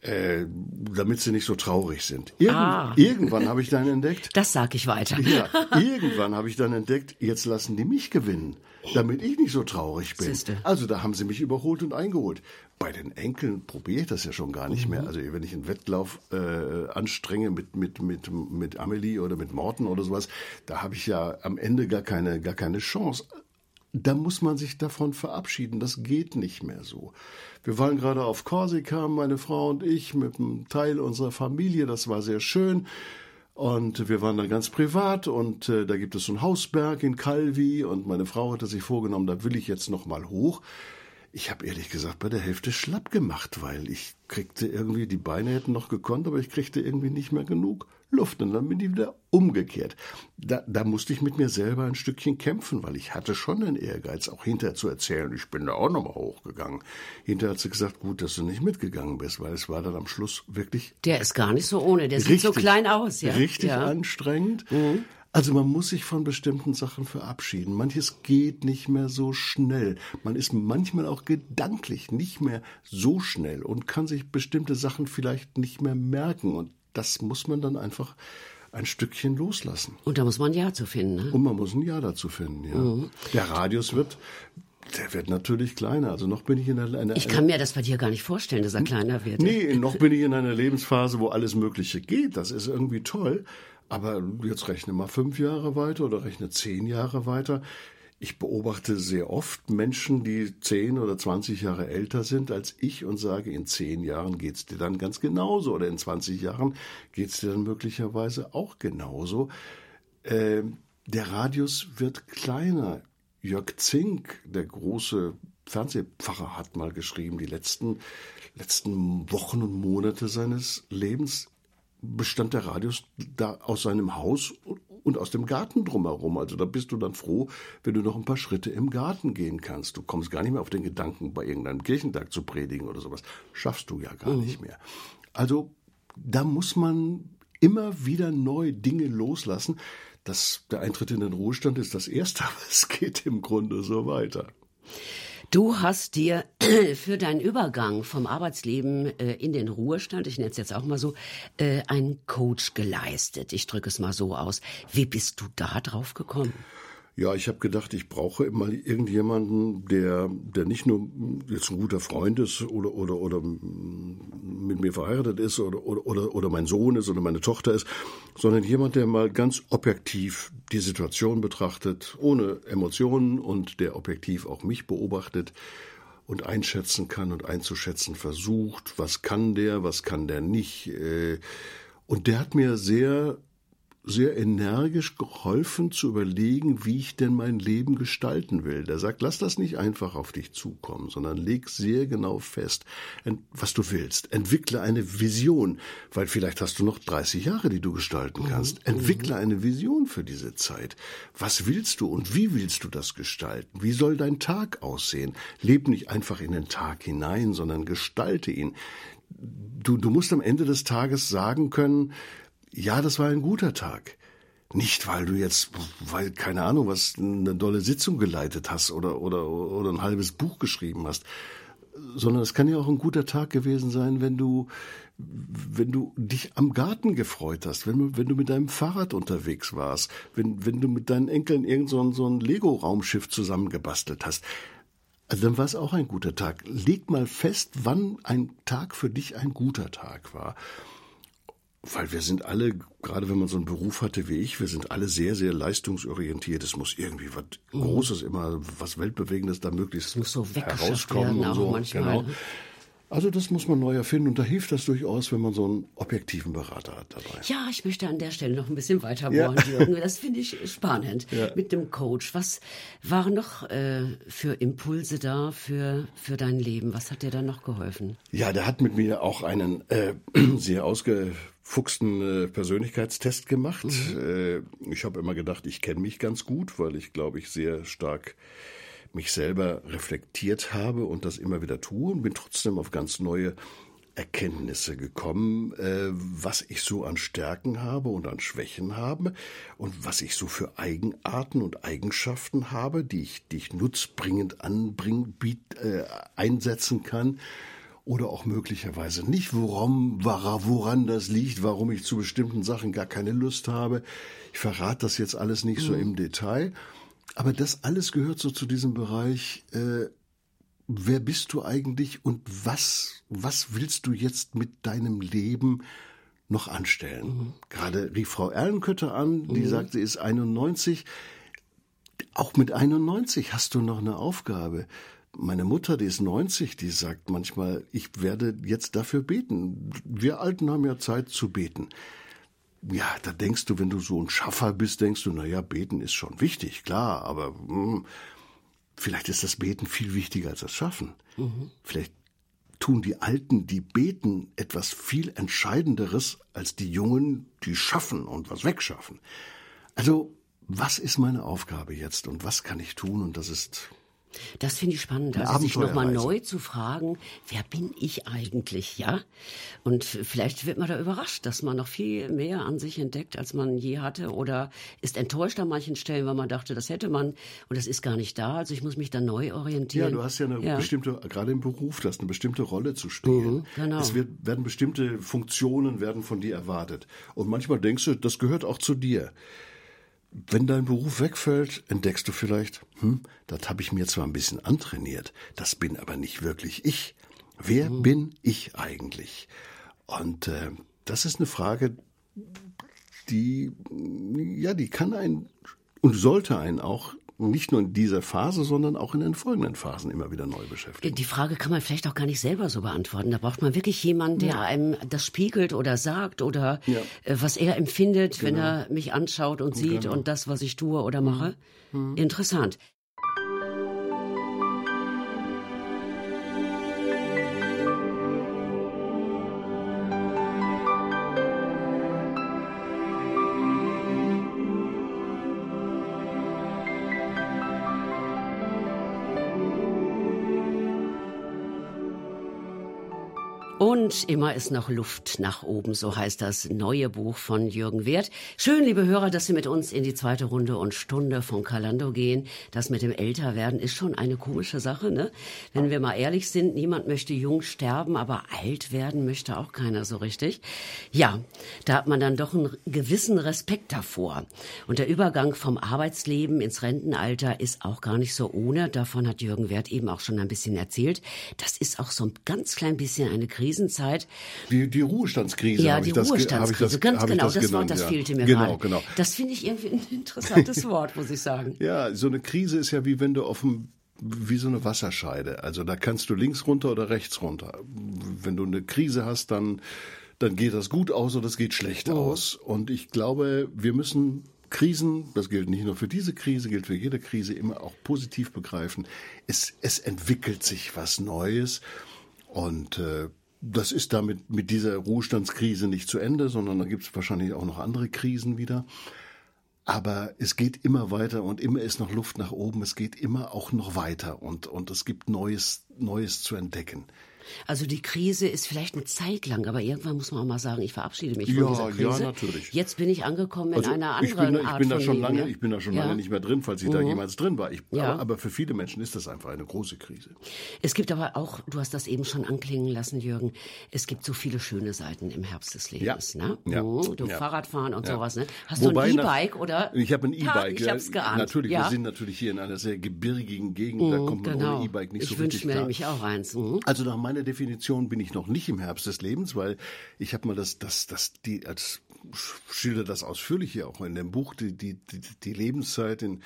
Äh, damit sie nicht so traurig sind. Irgend, ah. Irgendwann habe ich dann entdeckt. Das sag ich weiter. Ja, irgendwann habe ich dann entdeckt, jetzt lassen die mich gewinnen, damit ich nicht so traurig bin. Siehste. Also da haben sie mich überholt und eingeholt. Bei den Enkeln probiere ich das ja schon gar nicht mhm. mehr. Also wenn ich einen Wettlauf äh, anstrenge mit mit mit mit Amelie oder mit Morten oder sowas, da habe ich ja am Ende gar keine gar keine Chance da muss man sich davon verabschieden. Das geht nicht mehr so. Wir waren gerade auf Korsika, meine Frau und ich, mit einem Teil unserer Familie. Das war sehr schön. Und wir waren da ganz privat und äh, da gibt es so einen Hausberg in Calvi und meine Frau hatte sich vorgenommen, da will ich jetzt noch mal hoch. Ich habe ehrlich gesagt bei der Hälfte schlapp gemacht, weil ich kriegte irgendwie, die Beine hätten noch gekonnt, aber ich kriegte irgendwie nicht mehr genug. Luft und dann bin ich wieder umgekehrt. Da, da musste ich mit mir selber ein Stückchen kämpfen, weil ich hatte schon den Ehrgeiz, auch hinterher zu erzählen, ich bin da auch nochmal hochgegangen. Hinterher hat sie gesagt, gut, dass du nicht mitgegangen bist, weil es war dann am Schluss wirklich... Der ist gar nicht so ohne, der richtig, sieht so klein aus. Ja? Richtig ja. anstrengend. Mhm. Also man muss sich von bestimmten Sachen verabschieden. Manches geht nicht mehr so schnell. Man ist manchmal auch gedanklich nicht mehr so schnell und kann sich bestimmte Sachen vielleicht nicht mehr merken. Und das muss man dann einfach ein Stückchen loslassen. Und da muss man ein Ja zu finden. Ne? Und man muss ein Ja dazu finden, ja. Mhm. Der Radius wird, der wird natürlich kleiner. Also noch bin ich in einer, einer Ich kann mir das bei dir gar nicht vorstellen, dass er kleiner wird. Nee, noch bin ich in einer Lebensphase, wo alles Mögliche geht. Das ist irgendwie toll. Aber jetzt rechne mal fünf Jahre weiter oder rechne zehn Jahre weiter. Ich beobachte sehr oft Menschen, die zehn oder zwanzig Jahre älter sind als ich und sage, in zehn Jahren geht's dir dann ganz genauso oder in zwanzig Jahren geht's dir dann möglicherweise auch genauso. Äh, der Radius wird kleiner. Jörg Zink, der große Fernsehpfarrer, hat mal geschrieben, die letzten, letzten Wochen und Monate seines Lebens bestand der Radius da aus seinem Haus und aus dem Garten drumherum. Also da bist du dann froh, wenn du noch ein paar Schritte im Garten gehen kannst. Du kommst gar nicht mehr auf den Gedanken, bei irgendeinem Kirchentag zu predigen oder sowas. Schaffst du ja gar mhm. nicht mehr. Also da muss man immer wieder neu Dinge loslassen. Das, der Eintritt in den Ruhestand ist das Erste, (laughs) aber es geht im Grunde so weiter. Du hast dir (clears throat) für deinen Übergang vom Arbeitsleben äh, in den Ruhestand, ich nenne es jetzt auch mal so, äh, einen Coach geleistet. Ich drücke es mal so aus. Wie bist du da drauf gekommen? Ja, ich habe gedacht, ich brauche immer irgendjemanden, der, der nicht nur jetzt ein guter Freund ist oder, oder, oder mit mir verheiratet ist oder, oder, oder mein Sohn ist oder meine Tochter ist, sondern jemand, der mal ganz objektiv die Situation betrachtet, ohne Emotionen und der objektiv auch mich beobachtet und einschätzen kann und einzuschätzen versucht, was kann der, was kann der nicht. Äh, und der hat mir sehr sehr energisch geholfen zu überlegen, wie ich denn mein Leben gestalten will. Der sagt, lass das nicht einfach auf dich zukommen, sondern leg sehr genau fest, was du willst. Entwickle eine Vision, weil vielleicht hast du noch 30 Jahre, die du gestalten kannst. Mhm. Entwickle eine Vision für diese Zeit. Was willst du und wie willst du das gestalten? Wie soll dein Tag aussehen? Leb nicht einfach in den Tag hinein, sondern gestalte ihn. Du, du musst am Ende des Tages sagen können, ja, das war ein guter Tag. Nicht, weil du jetzt, weil, keine Ahnung, was, eine dolle Sitzung geleitet hast oder, oder, oder ein halbes Buch geschrieben hast, sondern es kann ja auch ein guter Tag gewesen sein, wenn du, wenn du dich am Garten gefreut hast, wenn du, wenn du mit deinem Fahrrad unterwegs warst, wenn, wenn du mit deinen Enkeln irgend so ein, so ein Lego-Raumschiff zusammengebastelt hast. Also dann war es auch ein guter Tag. Leg mal fest, wann ein Tag für dich ein guter Tag war. Weil wir sind alle, gerade wenn man so einen Beruf hatte wie ich, wir sind alle sehr, sehr leistungsorientiert. Es muss irgendwie was mhm. Großes, immer was Weltbewegendes da möglichst so herauskommen und so. Genau. Also das muss man neu erfinden und da hilft das durchaus, wenn man so einen objektiven Berater hat dabei. Ja, ich möchte an der Stelle noch ein bisschen weiter bohren, ja. Jürgen. Das finde ich spannend ja. mit dem Coach. Was waren noch äh, für Impulse da für, für dein Leben? Was hat dir da noch geholfen? Ja, der hat mit mir auch einen äh, (clears throat) sehr ausgefuchsten äh, Persönlichkeitstest gemacht. Mhm. Äh, ich habe immer gedacht, ich kenne mich ganz gut, weil ich glaube ich sehr stark mich selber reflektiert habe und das immer wieder tue und bin trotzdem auf ganz neue Erkenntnisse gekommen, äh, was ich so an Stärken habe und an Schwächen habe und was ich so für Eigenarten und Eigenschaften habe, die ich, die ich nutzbringend anbringen, biet, äh, einsetzen kann oder auch möglicherweise nicht, woran, woran das liegt, warum ich zu bestimmten Sachen gar keine Lust habe. Ich verrate das jetzt alles nicht mhm. so im Detail. Aber das alles gehört so zu diesem Bereich, äh, wer bist du eigentlich und was, was willst du jetzt mit deinem Leben noch anstellen? Mhm. Gerade rief Frau Erlenkötter an, die mhm. sagt, sie ist 91. Auch mit 91 hast du noch eine Aufgabe. Meine Mutter, die ist 90, die sagt manchmal, ich werde jetzt dafür beten. Wir Alten haben ja Zeit zu beten. Ja, da denkst du, wenn du so ein Schaffer bist, denkst du, na ja, beten ist schon wichtig, klar, aber mh, hm, vielleicht ist das Beten viel wichtiger als das Schaffen. Mhm. Vielleicht tun die Alten, die beten, etwas viel Entscheidenderes als die Jungen, die schaffen und was wegschaffen. Also, was ist meine Aufgabe jetzt und was kann ich tun? Und das ist das finde ich spannend, also sich nochmal neu zu fragen, wer bin ich eigentlich, ja? Und vielleicht wird man da überrascht, dass man noch viel mehr an sich entdeckt, als man je hatte oder ist enttäuscht an manchen Stellen, weil man dachte, das hätte man und das ist gar nicht da, also ich muss mich da neu orientieren. Ja, du hast ja eine ja. bestimmte, gerade im Beruf, du hast eine bestimmte Rolle zu spielen. Mhm, genau. Es wird, werden bestimmte Funktionen werden von dir erwartet und manchmal denkst du, das gehört auch zu dir. Wenn dein Beruf wegfällt, entdeckst du vielleicht, hm, das habe ich mir zwar ein bisschen antrainiert, das bin aber nicht wirklich ich. Wer mhm. bin ich eigentlich? Und äh, das ist eine Frage, die, ja, die kann einen und sollte einen auch nicht nur in dieser Phase, sondern auch in den folgenden Phasen immer wieder neu beschäftigen. Die Frage kann man vielleicht auch gar nicht selber so beantworten. Da braucht man wirklich jemanden, der ja. einem das spiegelt oder sagt oder ja. Äh, was er empfindet, genau. wenn er mich anschaut und sieht genau. und das, was ich tue oder mache. Mhm. Interessant. Und immer ist noch Luft nach oben, so heißt das neue Buch von Jürgen Wert. Schön, liebe Hörer, dass Sie mit uns in die zweite Runde und Stunde von Kalando gehen. Das mit dem Älterwerden ist schon eine komische Sache, ne? Wenn wir mal ehrlich sind, niemand möchte jung sterben, aber alt werden möchte auch keiner so richtig. Ja, da hat man dann doch einen gewissen Respekt davor. Und der Übergang vom Arbeitsleben ins Rentenalter ist auch gar nicht so ohne. Davon hat Jürgen Wert eben auch schon ein bisschen erzählt. Das ist auch so ein ganz klein bisschen eine Krise Krisenzeit. Die, die Ruhestandskrise. Ja, die das, Ruhestandskrise, das, ganz genau. Das, das Wort, das ja. fehlte mir genau, gerade. Genau. Das finde ich irgendwie ein interessantes (laughs) Wort, muss ich sagen. Ja, so eine Krise ist ja wie wenn du auf dem wie so eine Wasserscheide. Also da kannst du links runter oder rechts runter. Wenn du eine Krise hast, dann dann geht das gut aus oder es geht schlecht oh. aus. Und ich glaube, wir müssen Krisen, das gilt nicht nur für diese Krise, gilt für jede Krise, immer auch positiv begreifen. Es, es entwickelt sich was Neues und äh, das ist damit mit dieser Ruhestandskrise nicht zu Ende, sondern da gibt es wahrscheinlich auch noch andere Krisen wieder. Aber es geht immer weiter und immer ist noch Luft nach oben. Es geht immer auch noch weiter und, und es gibt Neues, Neues zu entdecken. Also die Krise ist vielleicht eine Zeit lang, aber irgendwann muss man auch mal sagen, ich verabschiede mich von dieser Krise. Ja, natürlich. Jetzt bin ich angekommen in also einer anderen ich bin, ich Art bin da schon Leben, lange, Ich bin da schon ja. lange nicht mehr drin, falls ich mhm. da jemals drin war. Ich, ja. aber, aber, für viele Menschen ist das einfach eine große Krise. Es gibt aber auch, du hast das eben schon anklingen lassen, Jürgen, es gibt so viele schöne Seiten im Herbst des Lebens. Ja. Ne? Ja. Mhm. Du Fahrradfahren und sowas. Ne? Hast Wobei du ein E-Bike oder? Ich habe ein E-Bike. Ich habe es geahnt. Natürlich, wir sind natürlich hier in einer sehr gebirgigen Gegend, da mhm, kommt man genau. ohne E-Bike nicht ich so richtig klar. Ich wünsche mir nämlich auch eins. Mhm. Also nach meiner Definition bin ich noch nicht im Herbst des Lebens, weil ich habe mal das, das, das, die, als schilder das ausführlich hier auch in dem Buch, die, die, die, die Lebenszeit in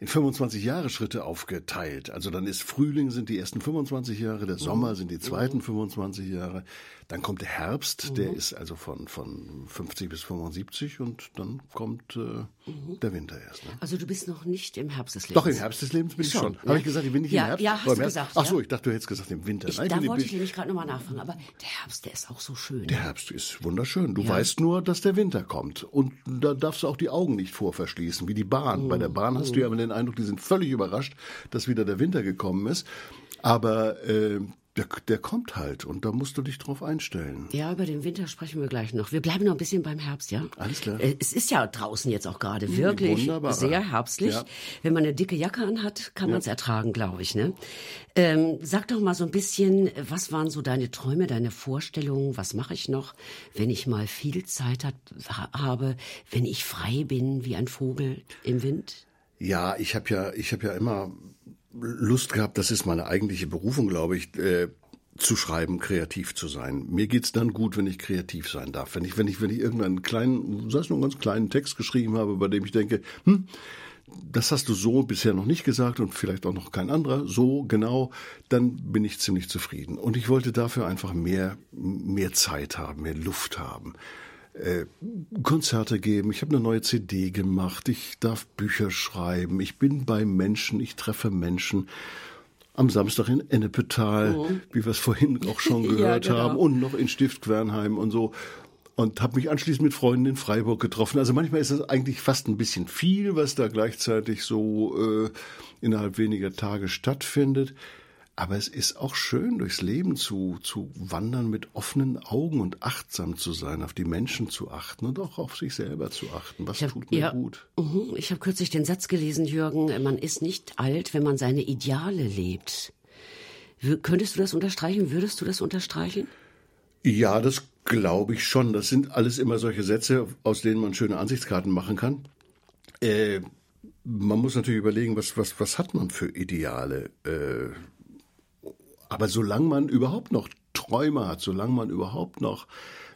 in 25 Jahre Schritte aufgeteilt. Also dann ist Frühling sind die ersten 25 Jahre, der Sommer sind die zweiten 25 Jahre, dann kommt der Herbst, der ist also von, von 50 bis 75 und dann kommt äh, mhm. der Winter erst. Ne? Also du bist noch nicht im Herbst des Lebens. Doch, im Herbst des Lebens bin ich schon. schon. Habe ich gesagt, ich bin nicht ja, im Herbst? Ja, hast du gesagt. Ach so, ich dachte, du hättest gesagt im Winter. Ich, Nein, da wollte ich nämlich gerade nochmal nachfragen, aber der Herbst, der ist auch so schön. Der Herbst ist wunderschön. Du ja. weißt nur, dass der Winter kommt und da darfst du auch die Augen nicht vor verschließen, wie die Bahn. Mhm. Bei der Bahn hast mhm. du ja immer den Eindruck, die sind völlig überrascht, dass wieder der Winter gekommen ist. Aber äh, der, der kommt halt und da musst du dich drauf einstellen. Ja, über den Winter sprechen wir gleich noch. Wir bleiben noch ein bisschen beim Herbst, ja? Alles klar. Äh, es ist ja draußen jetzt auch gerade wirklich wunderbar. sehr herbstlich. Ja. Wenn man eine dicke Jacke anhat, kann man es ertragen, glaube ich. Ne? Ähm, sag doch mal so ein bisschen, was waren so deine Träume, deine Vorstellungen? Was mache ich noch, wenn ich mal viel Zeit hat, ha habe, wenn ich frei bin wie ein Vogel im Wind? Ja, ich habe ja, ich habe ja immer Lust gehabt, das ist meine eigentliche Berufung, glaube ich, äh, zu schreiben, kreativ zu sein. Mir geht's dann gut, wenn ich kreativ sein darf. Wenn ich, wenn ich, wenn ich irgendeinen kleinen, sei es nur einen ganz kleinen Text geschrieben habe, bei dem ich denke, hm, das hast du so bisher noch nicht gesagt und vielleicht auch noch kein anderer, so genau, dann bin ich ziemlich zufrieden. Und ich wollte dafür einfach mehr, mehr Zeit haben, mehr Luft haben. Äh, Konzerte geben, ich habe eine neue CD gemacht, ich darf Bücher schreiben, ich bin bei Menschen, ich treffe Menschen. Am Samstag in Ennepetal, Mhm. wie wir es vorhin auch schon (laughs) Ja, gehört genau. haben, und noch in Stift Quernheim und so. Und habe mich anschließend mit Freunden in Freiburg getroffen. Also manchmal ist es eigentlich fast ein bisschen viel, was da gleichzeitig so äh, innerhalb weniger Tage stattfindet. Aber es ist auch schön, durchs Leben zu, zu wandern mit offenen Augen und achtsam zu sein, auf die Menschen zu achten und auch auf sich selber zu achten. Was Ich hab- tut mir ja, gut? mhm. Ich habe kürzlich den Satz gelesen, Jürgen, man ist nicht alt, wenn man seine Ideale lebt. Könntest du das unterstreichen? Würdest du das unterstreichen? Ja, das glaube ich schon. Das sind alles immer solche Sätze, aus denen man schöne Ansichtskarten machen kann. Äh, man muss natürlich überlegen, was, was, was hat man für Ideale. Äh, aber solange man überhaupt noch Träume hat, solange man überhaupt noch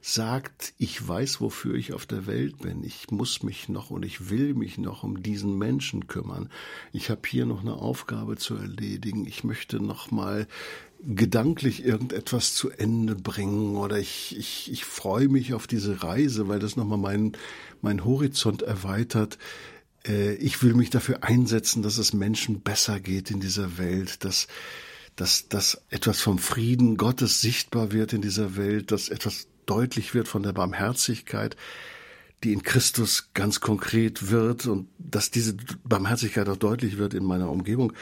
sagt, ich weiß, wofür ich auf der Welt bin, ich muss mich noch und ich will mich noch um diesen Menschen kümmern, ich habe hier noch eine Aufgabe zu erledigen, ich möchte noch mal gedanklich irgendetwas zu Ende bringen oder ich, ich, ich freue mich auf diese Reise, weil das nochmal meinen mein Horizont erweitert. Äh, Ich will mich dafür einsetzen, dass es Menschen besser geht in dieser Welt, dass dass, dass etwas vom Frieden Gottes sichtbar wird in dieser Welt, dass etwas deutlich wird von der Barmherzigkeit, die in Christus ganz konkret wird und dass diese Barmherzigkeit auch deutlich wird in meiner Umgebung.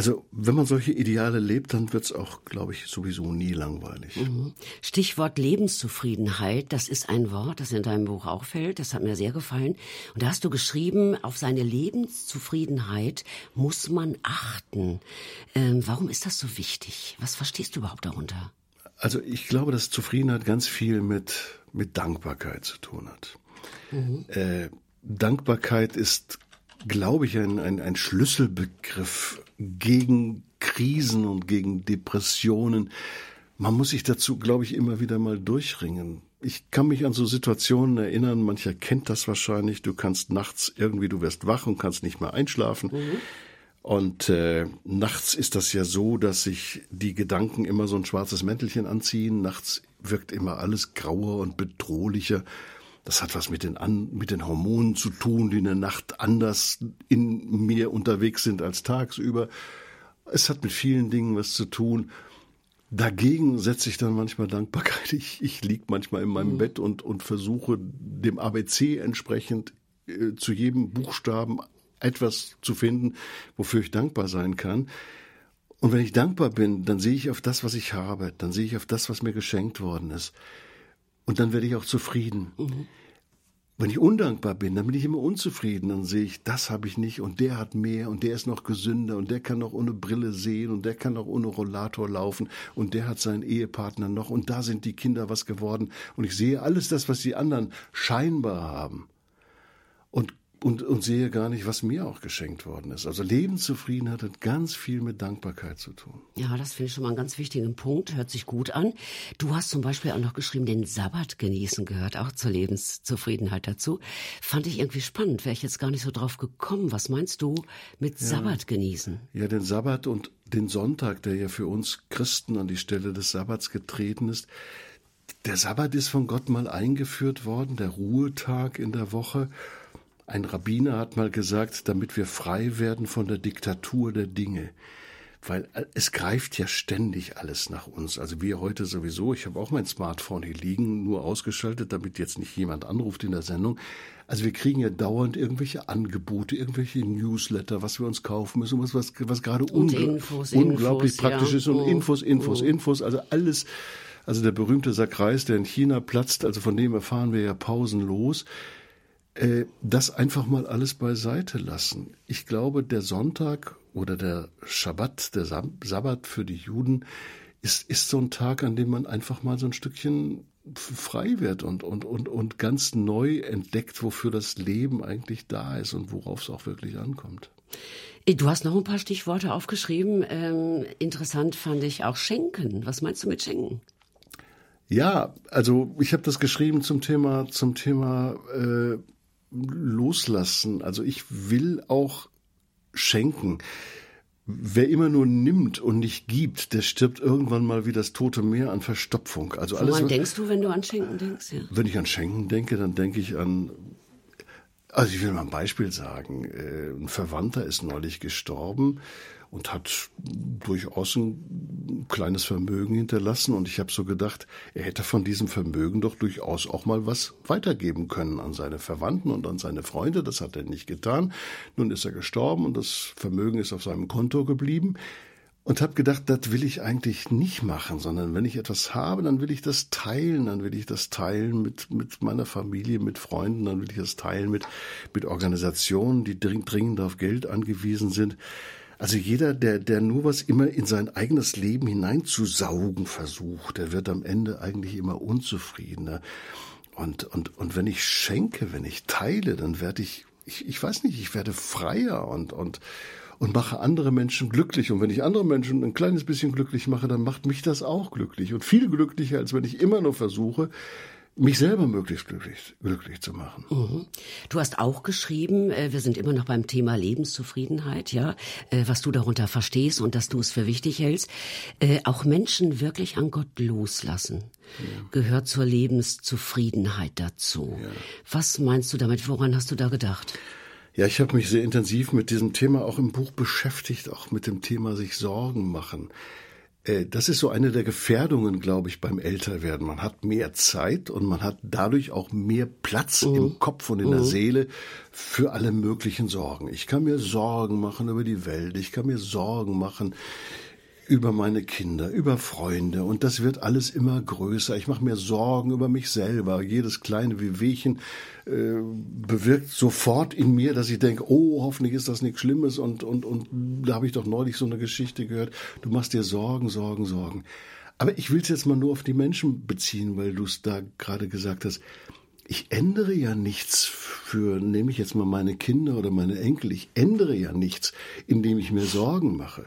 Also wenn man solche Ideale lebt, dann wird's auch, glaube ich, sowieso nie langweilig. Stichwort Lebenszufriedenheit, das ist ein Wort, das in deinem Buch auch fällt, das hat mir sehr gefallen. Und da hast du geschrieben, auf seine Lebenszufriedenheit muss man achten. Ähm, warum ist das so wichtig? Was verstehst du überhaupt darunter? Also ich glaube, dass Zufriedenheit ganz viel mit, mit Dankbarkeit zu tun hat. Äh, Dankbarkeit ist, glaube ich, ein, ein, ein Schlüsselbegriff gegen Krisen und gegen Depressionen. Man muss sich dazu, glaube ich, immer wieder mal durchringen. Ich kann mich an so Situationen erinnern, mancher kennt das wahrscheinlich, du kannst nachts irgendwie, du wirst wach und kannst nicht mehr einschlafen. Und äh, nachts ist das ja so, dass sich die Gedanken immer so ein schwarzes Mäntelchen anziehen. Nachts wirkt immer alles grauer und bedrohlicher. Das hat was mit den, An mit den Hormonen zu tun, die in der Nacht anders in mir unterwegs sind als tagsüber. Es hat mit vielen Dingen was zu tun. Dagegen setze ich dann manchmal Dankbarkeit. (laughs) Ich, ich lieg manchmal in meinem Bett und, und versuche dem ABC entsprechend äh, zu jedem Buchstaben etwas zu finden, wofür ich dankbar sein kann. Und wenn ich dankbar bin, dann sehe ich auf das, was ich habe, dann sehe ich auf das, was mir geschenkt worden ist. Und dann werde ich auch zufrieden. Wenn ich undankbar bin, dann bin ich immer unzufrieden. Dann sehe ich, das habe ich nicht und der hat mehr und der ist noch gesünder und der kann noch ohne Brille sehen und der kann noch ohne Rollator laufen und der hat seinen Ehepartner noch und da sind die Kinder was geworden. Und ich sehe alles das, was die anderen scheinbar haben. Und und, und sehe gar nicht, was mir auch geschenkt worden ist. Also Lebenszufriedenheit hat ganz viel mit Dankbarkeit zu tun. Ja, das finde ich schon mal einen ganz wichtigen Punkt. Hört sich gut an. Du hast zum Beispiel auch noch geschrieben, den Sabbat genießen gehört auch zur Lebenszufriedenheit dazu. Fand ich irgendwie spannend. Wäre ich jetzt gar nicht so drauf gekommen. Was meinst du mit Sabbat genießen? Ja, den Sabbat und den Sonntag, der ja für uns Christen an die Stelle des Sabbats getreten ist. Der Sabbat ist von Gott mal eingeführt worden, der Ruhetag in der Woche. Ein Rabbiner hat mal gesagt, damit wir frei werden von der Diktatur der Dinge. weil es greift ja ständig alles nach uns. Also wir heute sowieso, ich habe auch mein Smartphone hier liegen, nur ausgeschaltet, damit jetzt nicht jemand anruft in der Sendung. Also wir kriegen ja dauernd irgendwelche Angebote, irgendwelche Newsletter, was wir uns kaufen müssen, was, was, was gerade ungl Infos, unglaublich Infos, praktisch ja. ist und Infos, Infos, oh. Infos, also alles. Also der berühmte Sakreis, der in China platzt, also von dem erfahren wir ja pausenlos das einfach mal alles beiseite lassen. Ich glaube, der Sonntag oder der Schabbat, der Sabbat für die Juden ist, ist so ein Tag, an dem man einfach mal so ein Stückchen frei wird und, und, und, und ganz neu entdeckt, wofür das Leben eigentlich da ist und worauf es auch wirklich ankommt. Äh, du hast noch ein paar Stichworte aufgeschrieben. Ähm, interessant fand ich auch Schenken. Was meinst du mit Schenken? Ja, also ich habe das geschrieben zum Thema zum Thema äh, loslassen. Also ich will auch schenken. Wer immer nur nimmt und nicht gibt, der stirbt irgendwann mal wie das tote Meer an Verstopfung. Also alles. Woran denkst du, wenn du an Schenken denkst? Ja. Wenn ich an Schenken denke, dann denke ich an also ich will mal ein Beispiel sagen. Äh, ein Verwandter ist neulich gestorben und hat durchaus ein kleines Vermögen hinterlassen. Und ich habe so gedacht, er hätte von diesem Vermögen doch durchaus auch mal was weitergeben können an seine Verwandten und an seine Freunde. Das hat er nicht getan. Nun ist er gestorben und das Vermögen ist auf seinem Konto geblieben. Und habe gedacht, das will ich eigentlich nicht machen, sondern wenn ich etwas habe, dann will ich das teilen, dann will ich das teilen mit, mit meiner Familie, mit Freunden, dann will ich das teilen mit, mit Organisationen, die dringend auf Geld angewiesen sind. Also jeder, der, der nur was immer in sein eigenes Leben hineinzusaugen versucht, der wird am Ende eigentlich immer unzufriedener. Und, und, und wenn ich schenke, wenn ich teile, dann werde ich, ich, ich weiß nicht, ich werde freier und, und, und mache andere Menschen glücklich. Und wenn ich andere Menschen ein kleines bisschen glücklich mache, dann macht mich das auch glücklich. Und viel glücklicher, als wenn ich immer nur versuche, mich selber möglichst glücklich, glücklich zu machen. Mhm. Du hast auch geschrieben, äh, wir sind immer noch beim Thema Lebenszufriedenheit, ja, äh, was du darunter verstehst und dass du es für wichtig hältst. Äh, auch Menschen wirklich an Gott loslassen ja. gehört zur Lebenszufriedenheit dazu. Ja. Was meinst du damit? Woran hast du da gedacht? Ja, ich habe mich sehr intensiv mit diesem Thema auch im Buch beschäftigt, auch mit dem Thema sich Sorgen machen. Äh, das ist so eine der Gefährdungen, glaube ich, beim Älterwerden. Man hat mehr Zeit und man hat dadurch auch mehr Platz mhm. im Kopf und in mhm. der Seele für alle möglichen Sorgen. Ich kann mir Sorgen machen über die Welt. Ich kann mir Sorgen machen über meine Kinder, über Freunde und das wird alles immer größer. Ich mache mir Sorgen über mich selber. Jedes kleine Wehwehchen äh, bewirkt sofort in mir, dass ich denke, oh, hoffentlich ist das nichts Schlimmes und und und da habe ich doch neulich so eine Geschichte gehört. Du machst dir Sorgen, Sorgen, Sorgen. Aber ich will es jetzt mal nur auf die Menschen beziehen, weil du es da gerade gesagt hast. Ich ändere ja nichts für, nehme ich jetzt mal meine Kinder oder meine Enkel, ich ändere ja nichts, indem ich mir Sorgen mache.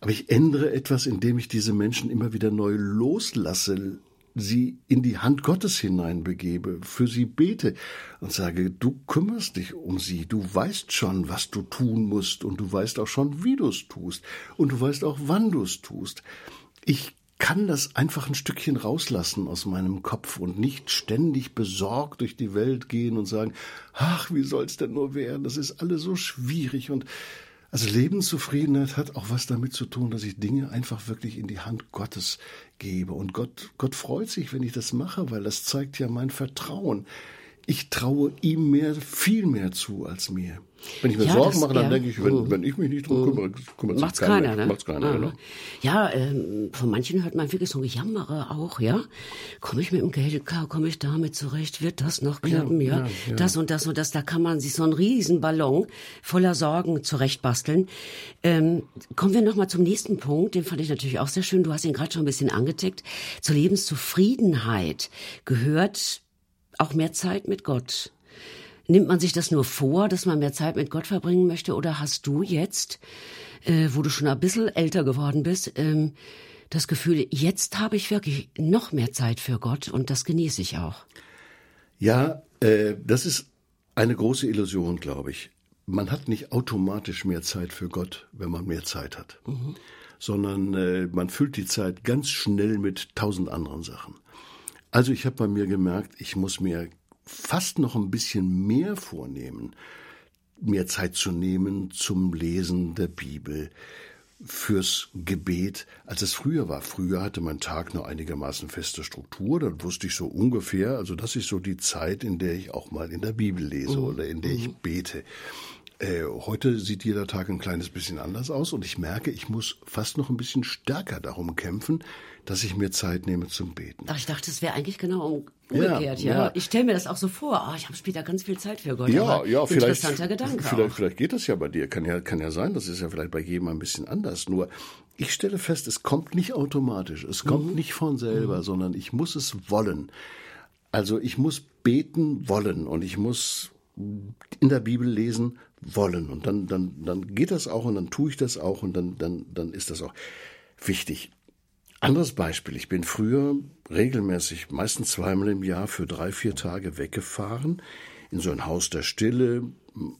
Aber ich ändere etwas, indem ich diese Menschen immer wieder neu loslasse, sie in die Hand Gottes hineinbegebe, für sie bete und sage, du kümmerst dich um sie, du weißt schon, was du tun musst und du weißt auch schon, wie du es tust und du weißt auch, wann du es tust. Ich kann das einfach ein Stückchen rauslassen aus meinem Kopf und nicht ständig besorgt durch die Welt gehen und sagen, ach, wie soll's denn nur werden? Das ist alles so schwierig und also Lebenszufriedenheit hat auch was damit zu tun, dass ich Dinge einfach wirklich in die Hand Gottes gebe. Und Gott, Gott freut sich, wenn ich das mache, weil das zeigt ja mein Vertrauen. Ich traue ihm mehr, viel mehr zu als mir. Wenn ich mir ja, Sorgen das, mache, dann ja. denke ich, wenn, mhm. wenn ich mich nicht drum kümmere, kümmert Macht's sich keiner. keiner ne? Macht's keiner, ah. genau. Ja, ähm, von manchen hört man wirklich so ein Jammere auch, ja. Komme ich mit dem Geld, komme ich damit zurecht? Wird das noch klappen, ja, ja? ja, Das und das und das, da kann man sich so einen riesen Ballon voller Sorgen zurechtbasteln. Ähm, kommen wir nochmal zum nächsten Punkt, den fand ich natürlich auch sehr schön. Du hast ihn gerade schon ein bisschen angetickt. Zur Lebenszufriedenheit gehört auch mehr Zeit mit Gott. Nimmt man sich das nur vor, dass man mehr Zeit mit Gott verbringen möchte, oder hast du jetzt, äh, wo du schon ein bisschen älter geworden bist, ähm, das Gefühl, jetzt habe ich wirklich noch mehr Zeit für Gott und das genieße ich auch? Ja, äh, das ist eine große Illusion, glaube ich. Man hat nicht automatisch mehr Zeit für Gott, wenn man mehr Zeit hat, mhm. sondern äh, man füllt die Zeit ganz schnell mit tausend anderen Sachen. Also ich habe bei mir gemerkt, ich muss mir fast noch ein bisschen mehr vornehmen, mehr Zeit zu nehmen zum Lesen der Bibel, fürs Gebet, als es früher war. Früher hatte mein Tag nur einigermaßen feste Struktur, dann wusste ich so ungefähr, also das ist so die Zeit, in der ich auch mal in der Bibel lese mhm. oder in der ich mhm. bete. Äh, heute sieht jeder Tag ein kleines bisschen anders aus und ich merke, ich muss fast noch ein bisschen stärker darum kämpfen, dass ich mir Zeit nehme zum Beten. Ach, ich dachte, es wäre eigentlich genau umgekehrt, ja. ja. ja. Ich stelle mir das auch so vor. Oh, ich habe später ganz viel Zeit für Gott. Ja, ja, vielleicht. Interessanter Gedanke. Vielleicht, vielleicht geht das ja bei dir. Kann ja, kann ja sein. Das ist ja vielleicht bei jedem ein bisschen anders. Nur ich stelle fest, es kommt nicht automatisch. Es kommt mhm. nicht von selber, mhm. sondern ich muss es wollen. Also ich muss beten wollen und ich muss in der Bibel lesen wollen. Und dann, dann, dann geht das auch und dann tue ich das auch und dann, dann, dann ist das auch wichtig. Anderes Beispiel. Ich bin früher regelmäßig, meistens zweimal im Jahr für drei, vier Tage weggefahren in so ein Haus der Stille,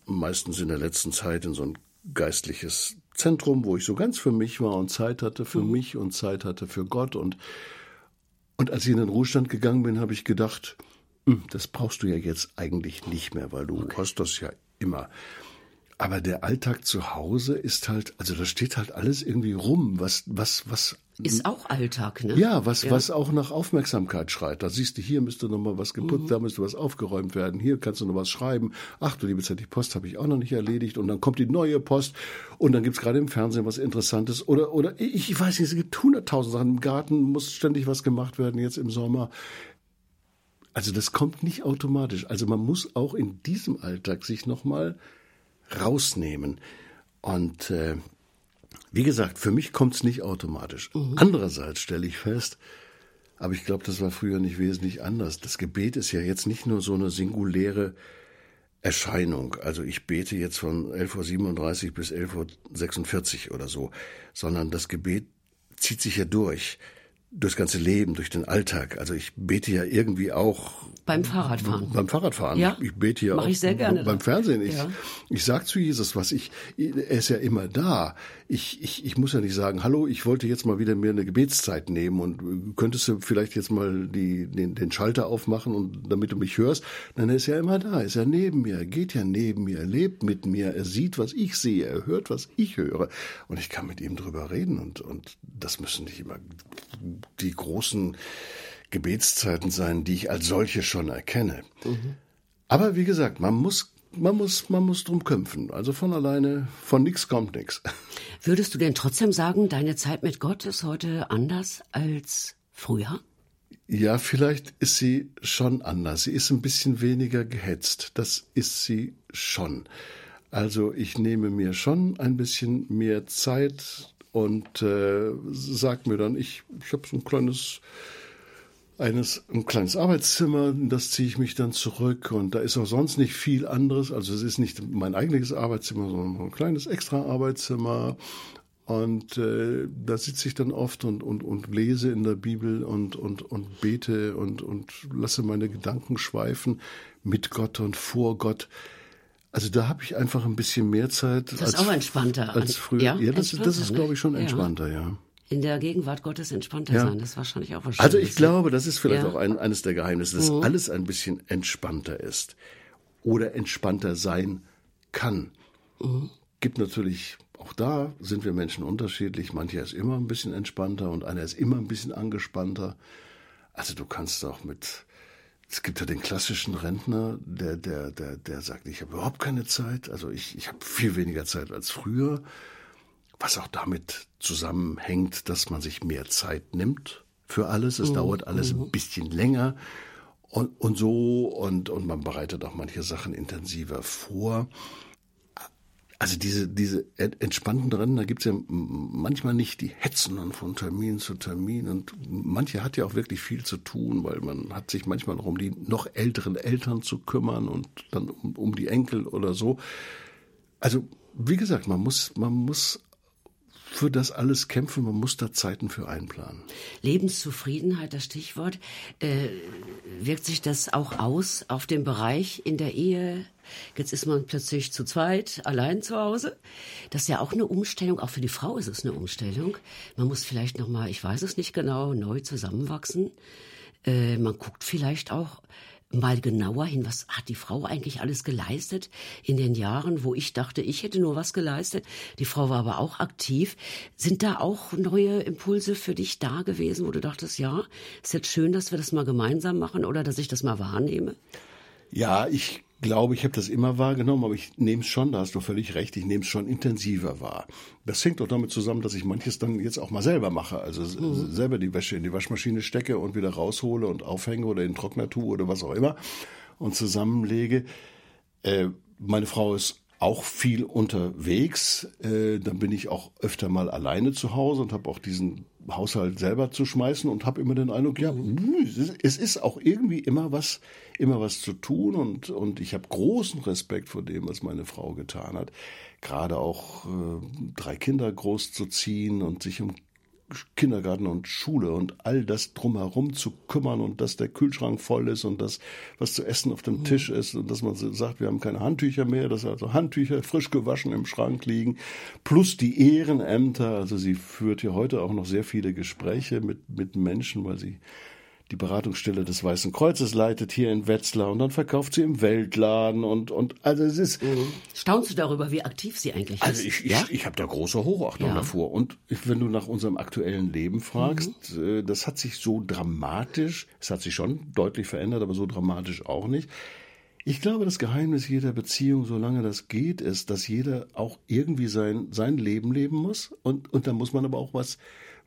meistens in der letzten Zeit in so ein geistliches Zentrum, wo ich so ganz für mich war und Zeit hatte für mhm. mich und Zeit hatte für Gott. Und, und als ich in den Ruhestand gegangen bin, habe ich gedacht, hm, das brauchst du ja jetzt eigentlich nicht mehr, weil du okay. hast das ja immer. Aber der Alltag zu Hause ist halt, also da steht halt alles irgendwie rum, was, was, was. Ist auch Alltag, ne? Ja, was, ja. was auch nach Aufmerksamkeit schreit. Da siehst du, hier müsste noch mal was geputzt, mhm. da müsste was aufgeräumt werden, hier kannst du noch was schreiben. Ach du liebe Zeit, die Post habe ich auch noch nicht erledigt und dann kommt die neue Post und dann gibt's gerade im Fernsehen was Interessantes oder, oder ich, ich weiß nicht, es gibt hunderttausend Sachen. Im Garten muss ständig was gemacht werden, jetzt im Sommer. Also das kommt nicht automatisch. Also man muss auch in diesem Alltag sich nochmal rausnehmen. Und äh, wie gesagt, für mich kommt es nicht automatisch. Mhm. Andererseits stelle ich fest, aber ich glaube, das war früher nicht wesentlich anders. Das Gebet ist ja jetzt nicht nur so eine singuläre Erscheinung. Also ich bete jetzt von 11.37 Uhr bis 11.46 Uhr oder so, sondern das Gebet zieht sich ja durch durchs ganze Leben, durch den Alltag. Also ich bete ja irgendwie auch beim Fahrradfahren. Beim Fahrradfahren. Ja, ich bete ja Mach auch ich sehr gerne beim Fernsehen. Ich, ja. ich sag zu Jesus, was ich, er ist ja immer da. Ich, ich, ich muss ja nicht sagen, hallo, ich wollte jetzt mal wieder mir eine Gebetszeit nehmen und könntest du vielleicht jetzt mal die, den, den Schalter aufmachen und damit du mich hörst. Nein, er ist ja immer da, er ist ja neben mir, er geht ja neben mir, er lebt mit mir, er sieht, was ich sehe, er hört, was ich höre. Und ich kann mit ihm drüber reden und, und das müssen nicht immer die großen Gebetszeiten sein, die ich als solche schon erkenne. Mhm. Aber wie gesagt, man muss man muss, man muss drum kämpfen. Also von alleine, von nichts kommt nichts. (laughs) Würdest du denn trotzdem sagen, deine Zeit mit Gott ist heute anders als früher? Ja, vielleicht ist sie schon anders. Sie ist ein bisschen weniger gehetzt. Das ist sie schon. Also ich nehme mir schon ein bisschen mehr Zeit und äh, sag mir dann, ich, ich habe so ein kleines eines, ein kleines Arbeitszimmer, das ziehe ich mich dann zurück und da ist auch sonst nicht viel anderes. Also es ist nicht mein eigentliches Arbeitszimmer, sondern ein kleines extra Arbeitszimmer. Und äh, da sitze ich dann oft und, und, und lese in der Bibel und, und, und bete und, und lasse meine Gedanken schweifen mit Gott und vor Gott. Also da habe ich einfach ein bisschen mehr Zeit. Das als, ist auch entspannter. Als früher. Ja, ja das, das ist, glaube ich, schon entspannter, ja. ja in der Gegenwart Gottes entspannter ja. sein. Das ist wahrscheinlich auch wahrscheinlich. Also ich glaube, das ist vielleicht ja. auch ein, eines der Geheimnisse, dass mhm. alles ein bisschen entspannter ist oder entspannter sein kann. Mhm. Gibt natürlich auch da sind wir Menschen unterschiedlich. Mancher ist immer ein bisschen entspannter und einer ist immer ein bisschen angespannter. Also du kannst auch mit es gibt ja den klassischen Rentner, der, der, der, der sagt, ich habe überhaupt keine Zeit. Also ich, ich habe viel weniger Zeit als früher was auch damit zusammenhängt, dass man sich mehr Zeit nimmt für alles. Es mhm. dauert alles ein mhm. bisschen länger und, und so und, und man bereitet auch manche Sachen intensiver vor. Also diese, diese entspannten Rennen, da gibt's ja manchmal nicht die Hetzen von Termin zu Termin und manche hat ja auch wirklich viel zu tun, weil man hat sich manchmal noch um die noch älteren Eltern zu kümmern und dann um, um die Enkel oder so. Also wie gesagt, man muss, man muss für das alles kämpfen, man muss da Zeiten für einplanen. Lebenszufriedenheit, das Stichwort. Äh, wirkt sich das auch aus auf den Bereich in der Ehe? Jetzt ist man plötzlich zu zweit, allein zu Hause. Das ist ja auch eine Umstellung. Auch für die Frau ist es eine Umstellung. Man muss vielleicht noch mal, ich weiß es nicht genau, neu zusammenwachsen. Äh, man guckt vielleicht auch mal genauer hin, was hat die Frau eigentlich alles geleistet in den Jahren, wo ich dachte, ich hätte nur was geleistet. Die Frau war aber auch aktiv. Sind da auch neue Impulse für dich da gewesen, wo du dachtest, ja, ist jetzt schön, dass wir das mal gemeinsam machen oder dass ich das mal wahrnehme? Ja, ich glaube, ich habe das immer wahrgenommen, aber ich nehme es schon, da hast du völlig recht, ich nehme es schon intensiver wahr. Das hängt doch damit zusammen, dass ich manches dann jetzt auch mal selber mache. Also mhm. selber die Wäsche in die Waschmaschine stecke und wieder raushole und aufhänge oder in den Trockner tue oder was auch immer und zusammenlege. Äh, meine Frau ist auch viel unterwegs. Äh, dann bin ich auch öfter mal alleine zu Hause und habe auch diesen Haushalt selber zu schmeißen und habe immer den Eindruck, ja, es ist auch irgendwie immer was, immer was zu tun und, und ich habe großen Respekt vor dem, was meine Frau getan hat. Gerade auch äh, drei Kinder großzuziehen und sich um Kindergarten und Schule und all das drumherum zu kümmern und dass der Kühlschrank voll ist und dass was zu essen auf dem mhm. Tisch ist und dass man sagt, wir haben keine Handtücher mehr, dass also Handtücher frisch gewaschen im Schrank liegen, plus die Ehrenämter. Also sie führt ja heute auch noch sehr viele Gespräche mit, mit Menschen, weil sie die Beratungsstelle des Weißen Kreuzes leitet hier in Wetzlar und dann verkauft sie im Weltladen und und also es ist mhm. staunst du darüber wie aktiv sie eigentlich also ist also ich, ja? ich, ich habe da große Hochachtung ja. davor und wenn du nach unserem aktuellen Leben fragst mhm. Äh, das hat sich so dramatisch es hat sich schon deutlich verändert aber so dramatisch auch nicht ich glaube, das Geheimnis jeder Beziehung, solange das geht, ist, dass jeder auch irgendwie sein, sein Leben leben muss. Und, und da muss man aber auch was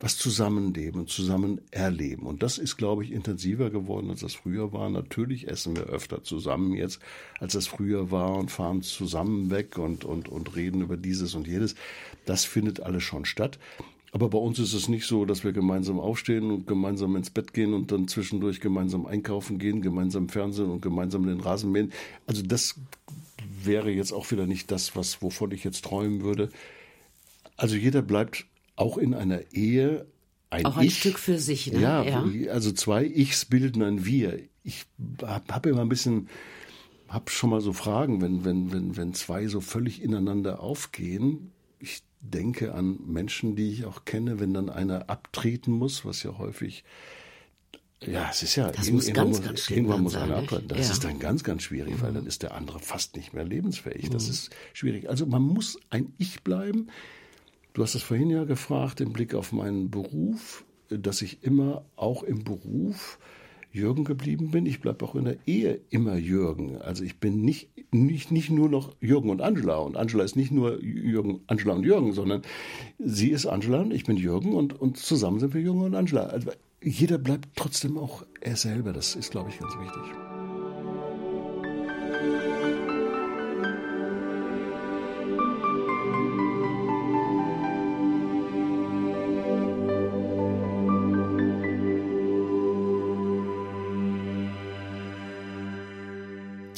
was zusammenleben zusammen erleben. Und das ist, glaube ich, intensiver geworden, als das früher war. Natürlich essen wir öfter zusammen jetzt, als das früher war und fahren zusammen weg und, und, und reden über dieses und jedes. Das findet alles schon statt. Aber bei uns ist es nicht so, dass wir gemeinsam aufstehen und gemeinsam ins Bett gehen und dann zwischendurch gemeinsam einkaufen gehen, gemeinsam Fernsehen und gemeinsam den Rasen mähen. Also das wäre jetzt auch wieder nicht das, was, wovon ich jetzt träumen würde. Also jeder bleibt auch in einer Ehe ein Auch ein ich, Stück für sich, ne? Ja, ja, also zwei Ichs bilden ein Wir. Ich habe hab immer ein bisschen, habe schon mal so Fragen, wenn, wenn, wenn, wenn zwei so völlig ineinander aufgehen. Ich denke an Menschen, die ich auch kenne, wenn dann einer abtreten muss, was ja häufig ja, es ist ja, das muss irgendwann, ganz, muss, ganz irgendwann muss einer abtreten. Das ja. ist dann ganz, ganz schwierig, mhm. weil dann ist der andere fast nicht mehr lebensfähig. Das mhm. ist schwierig. Also man muss ein Ich bleiben. Du hast es vorhin ja gefragt im Blick auf meinen Beruf, dass ich immer auch im Beruf Jürgen geblieben bin. Ich bleibe auch in der Ehe immer Jürgen. Also ich bin nicht, nicht, nicht nur noch Jürgen und Angela. Und Angela ist nicht nur Jürgen, Angela und Jürgen, sondern sie ist Angela und ich bin Jürgen und, und zusammen sind wir Jürgen und Angela. Also jeder bleibt trotzdem auch er selber. Das ist, glaube ich, ganz wichtig.